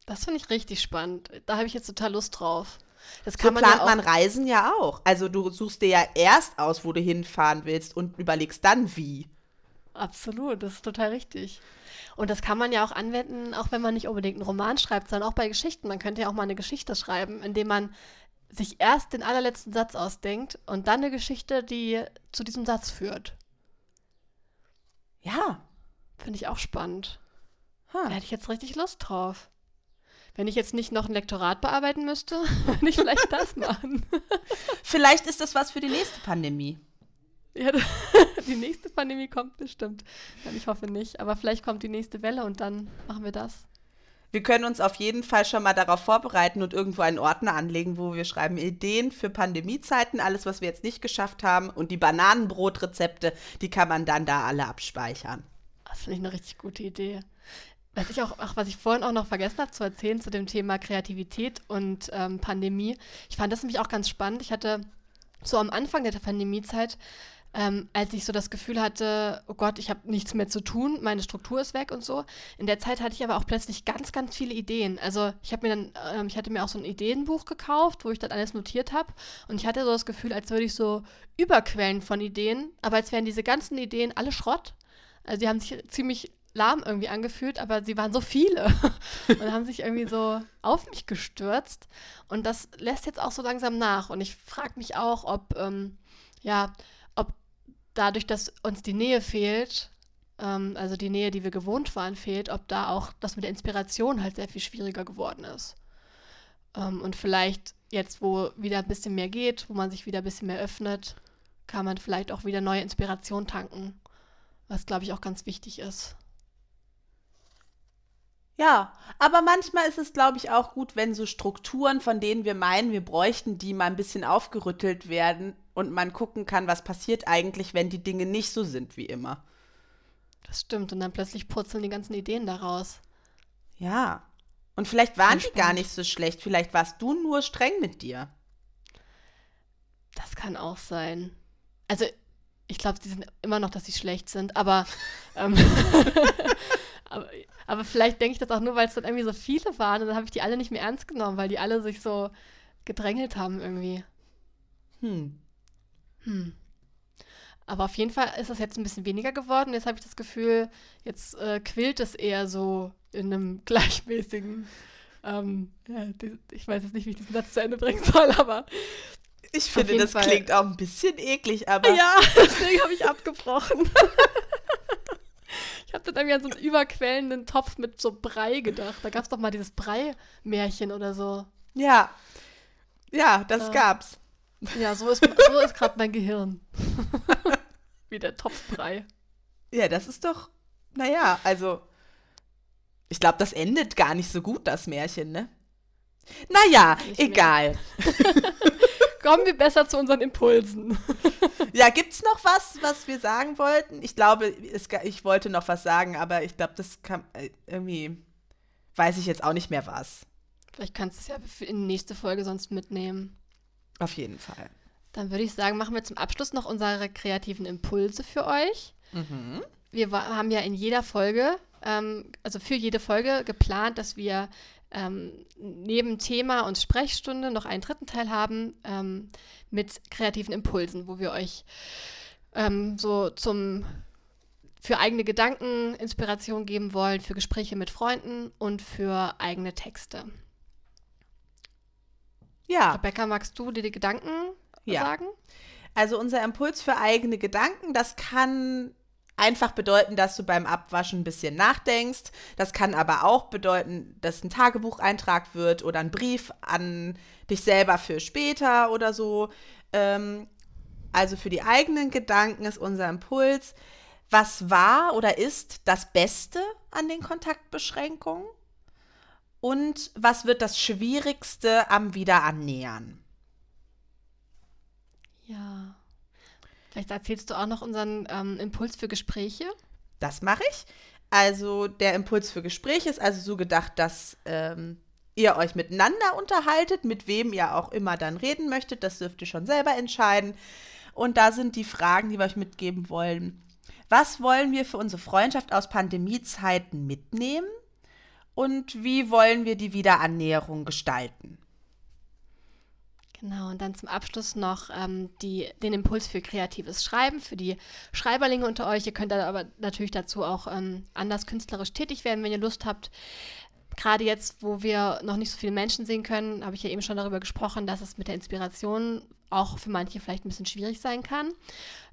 Das finde ich richtig spannend. Da habe ich jetzt total Lust drauf. Das So kann man plant ja man Reisen ja auch. Also du suchst dir ja erst aus, wo du hinfahren willst und überlegst dann wie. Absolut, das ist total richtig. Und das kann man ja auch anwenden, auch wenn man nicht unbedingt einen Roman schreibt, sondern auch bei Geschichten. Man könnte ja auch mal eine Geschichte schreiben, indem man sich erst den allerletzten Satz ausdenkt und dann eine Geschichte, die zu diesem Satz führt. Ja. Finde ich auch spannend. Ha. Da hätte ich jetzt richtig Lust drauf. Wenn ich jetzt nicht noch ein Lektorat bearbeiten müsste, [LAUGHS] würde ich vielleicht das machen. [LAUGHS] Vielleicht ist das was für die nächste Pandemie. Ja, [LAUGHS] die nächste Pandemie kommt bestimmt. Ich hoffe nicht. Aber vielleicht kommt die nächste Welle und dann machen wir das. Wir können uns auf jeden Fall schon mal darauf vorbereiten und irgendwo einen Ordner anlegen, wo wir schreiben Ideen für Pandemiezeiten, alles, was wir jetzt nicht geschafft haben. Und die Bananenbrotrezepte, die kann man dann da alle abspeichern. Das finde ich eine richtig gute Idee. Was ich auch, ach, was ich vorhin auch noch vergessen habe zu erzählen zu dem Thema Kreativität und ähm, Pandemie. Ich fand das nämlich auch ganz spannend. Ich hatte so am Anfang der Pandemiezeit, ähm, als ich so das Gefühl hatte, oh Gott, ich habe nichts mehr zu tun, meine Struktur ist weg und so. In der Zeit hatte ich aber auch plötzlich ganz, ganz viele Ideen. Also ich habe mir dann, ähm, ich hatte mir auch so ein Ideenbuch gekauft, wo ich dann alles notiert habe. Und ich hatte so das Gefühl, als würde ich so überquellen von Ideen, aber als wären diese ganzen Ideen alle Schrott. Also die haben sich ziemlich lahm irgendwie angefühlt, aber sie waren so viele [LAUGHS] und haben sich irgendwie so auf mich gestürzt. Und das lässt jetzt auch so langsam nach. Und ich frage mich auch, ob, ähm, ja, ob dadurch, dass uns die Nähe fehlt, ähm, also die Nähe, die wir gewohnt waren, fehlt, ob da auch das mit der Inspiration halt sehr viel schwieriger geworden ist. Ähm, und vielleicht jetzt, wo wieder ein bisschen mehr geht, wo man sich wieder ein bisschen mehr öffnet, kann man vielleicht auch wieder neue Inspiration tanken, was, glaube ich, auch ganz wichtig ist. Ja, aber manchmal ist es, glaube ich, auch gut, wenn so Strukturen, von denen wir meinen, wir bräuchten die, mal ein bisschen aufgerüttelt werden und man gucken kann, was passiert eigentlich, wenn die Dinge nicht so sind wie immer. Das stimmt. Und dann plötzlich purzeln die ganzen Ideen daraus. Ja. Und vielleicht waren die gar nicht so schlecht. Vielleicht warst du nur streng mit dir. Das kann auch sein. Also, ich glaube, die sind immer noch, dass sie schlecht sind, aber, ähm, [LAUGHS] [LAUGHS] aber, aber vielleicht denke ich das auch nur, weil es dann irgendwie so viele waren und dann habe ich die alle nicht mehr ernst genommen, weil die alle sich so gedrängelt haben irgendwie. Hm. Hm. Aber auf jeden Fall ist das jetzt ein bisschen weniger geworden. Jetzt habe ich das Gefühl, jetzt äh, quillt es eher so in einem [LAUGHS] gleichmäßigen. Ähm, ja, die, ich weiß jetzt nicht, wie ich diesen Satz zu Ende bringen soll, aber Ich finde, das Fall. klingt auch ein bisschen eklig, aber ja, [LAUGHS] deswegen habe ich [LAUGHS] abgebrochen. Ich habe dann irgendwie an so einen überquellenden Topf mit so Brei gedacht. Da gab es doch mal dieses Brei-Märchen oder so. ja. Ja, das Ja. gab's. Ja, so ist, so ist gerade mein Gehirn. [LAUGHS] Wie der Topfbrei. Ja, das ist doch, naja, also, ich glaube, das endet gar nicht so gut, das Märchen, ne? Naja, egal. [LAUGHS] Kommen wir besser zu unseren Impulsen. [LAUGHS] Ja, gibt's noch was, was wir sagen wollten? Ich glaube, es, ich wollte noch was sagen, aber ich glaube, das kann äh, irgendwie, weiß ich jetzt auch nicht mehr was. Vielleicht kannst du es ja für in die nächste Folge sonst mitnehmen. Auf jeden Fall. Dann würde ich sagen, machen wir zum Abschluss noch unsere kreativen Impulse für euch. Mhm. Wir haben ja in jeder Folge, ähm, also für jede Folge geplant, dass wir ähm, neben Thema und Sprechstunde noch einen dritten Teil haben ähm, mit kreativen Impulsen, wo wir euch ähm, so zum für eigene Gedanken Inspiration geben wollen, für Gespräche mit Freunden und für eigene Texte. Ja, Rebecca, magst du dir die Gedanken Ja. sagen? also unser Impuls für eigene Gedanken, das kann einfach bedeuten, dass du beim Abwaschen ein bisschen nachdenkst. Das kann aber auch bedeuten, dass ein Tagebucheintrag wird oder ein Brief an dich selber für später oder so. Ähm, also für die eigenen Gedanken ist unser Impuls, was war oder ist das Beste an den Kontaktbeschränkungen? Und was wird das Schwierigste am Wiederannähern? Ja. Vielleicht erzählst du auch noch unseren ähm, Impuls für Gespräche. Das mache ich. Also der Impuls für Gespräche ist also so gedacht, dass ähm, ihr euch miteinander unterhaltet, mit wem ihr auch immer dann reden möchtet. Das dürft ihr schon selber entscheiden. Und da sind die Fragen, die wir euch mitgeben wollen. Was wollen wir für unsere Freundschaft aus Pandemiezeiten mitnehmen? Und wie wollen wir die Wiederannäherung gestalten? Genau, und dann zum Abschluss noch ähm, die, den Impuls für kreatives Schreiben, für die Schreiberlinge unter euch. Ihr könnt aber natürlich dazu auch ähm, anders künstlerisch tätig werden, wenn ihr Lust habt. Gerade jetzt, wo wir noch nicht so viele Menschen sehen können, habe ich ja eben schon darüber gesprochen, dass es mit der Inspiration auch für manche vielleicht ein bisschen schwierig sein kann.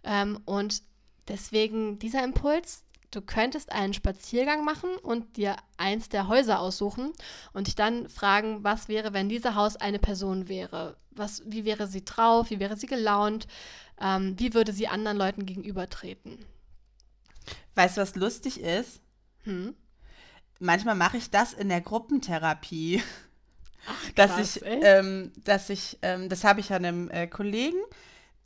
Ähm, und deswegen dieser Impuls, du könntest einen Spaziergang machen und dir eins der Häuser aussuchen und dich dann fragen, was wäre, wenn dieses Haus eine Person wäre? Was, wie wäre sie drauf? Wie wäre sie gelaunt? Ähm, wie würde sie anderen Leuten gegenübertreten? Weißt du, was lustig ist? Hm? Manchmal mache ich das in der Gruppentherapie. Ach, [LAUGHS] krass, dass ich, ähm, dass ich, ähm, das habe ich an einem äh, Kollegen,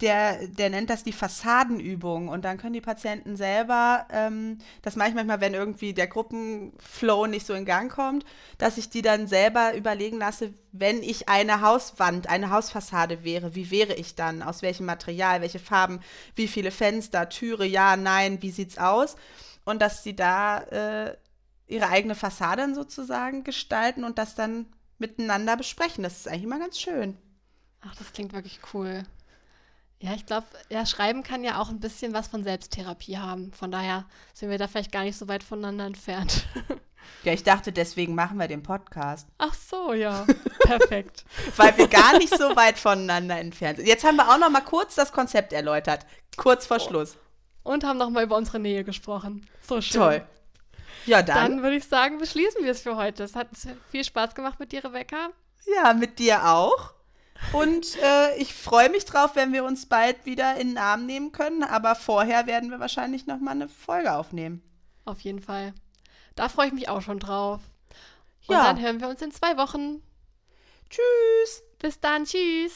der, der nennt das die Fassadenübung. Und dann können die Patienten selber, ähm, das mache ich manchmal, wenn irgendwie der Gruppenflow nicht so in Gang kommt, dass ich die dann selber überlegen lasse, wenn ich eine Hauswand, eine Hausfassade wäre, wie wäre ich dann? Aus welchem Material, welche Farben, wie viele Fenster, Türe, ja, nein, wie sieht's aus? Und dass sie da äh, ihre eigene Fassade sozusagen gestalten und das dann miteinander besprechen. Das ist eigentlich immer ganz schön. Ach, das klingt wirklich cool. Ja, ich glaube, ja, Schreiben kann ja auch ein bisschen was von Selbsttherapie haben. Von daher sind wir da vielleicht gar nicht so weit voneinander entfernt. [LAUGHS] Ja, ich dachte, deswegen machen wir den Podcast. Ach so, ja. Perfekt. [LAUGHS] Weil wir gar nicht so weit voneinander entfernt sind. Jetzt haben wir auch noch mal kurz das Konzept erläutert. Kurz vor oh. Schluss. Und haben noch mal über unsere Nähe gesprochen. So schön. Toll. Ja, dann. Dann würde ich sagen, beschließen wir es für heute. Es hat viel Spaß gemacht mit dir, Rebecca. Ja, mit dir auch. Und äh, ich freue mich drauf, wenn wir uns bald wieder in den Arm nehmen können. Aber vorher werden wir wahrscheinlich noch mal eine Folge aufnehmen. Auf jeden Fall. Da freue ich mich auch schon drauf. Und ja. dann hören wir uns in zwei Wochen. Tschüss. Bis dann. Tschüss.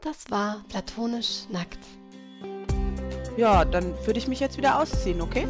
Das war platonisch nackt. Ja, dann würde ich mich jetzt wieder ausziehen, okay?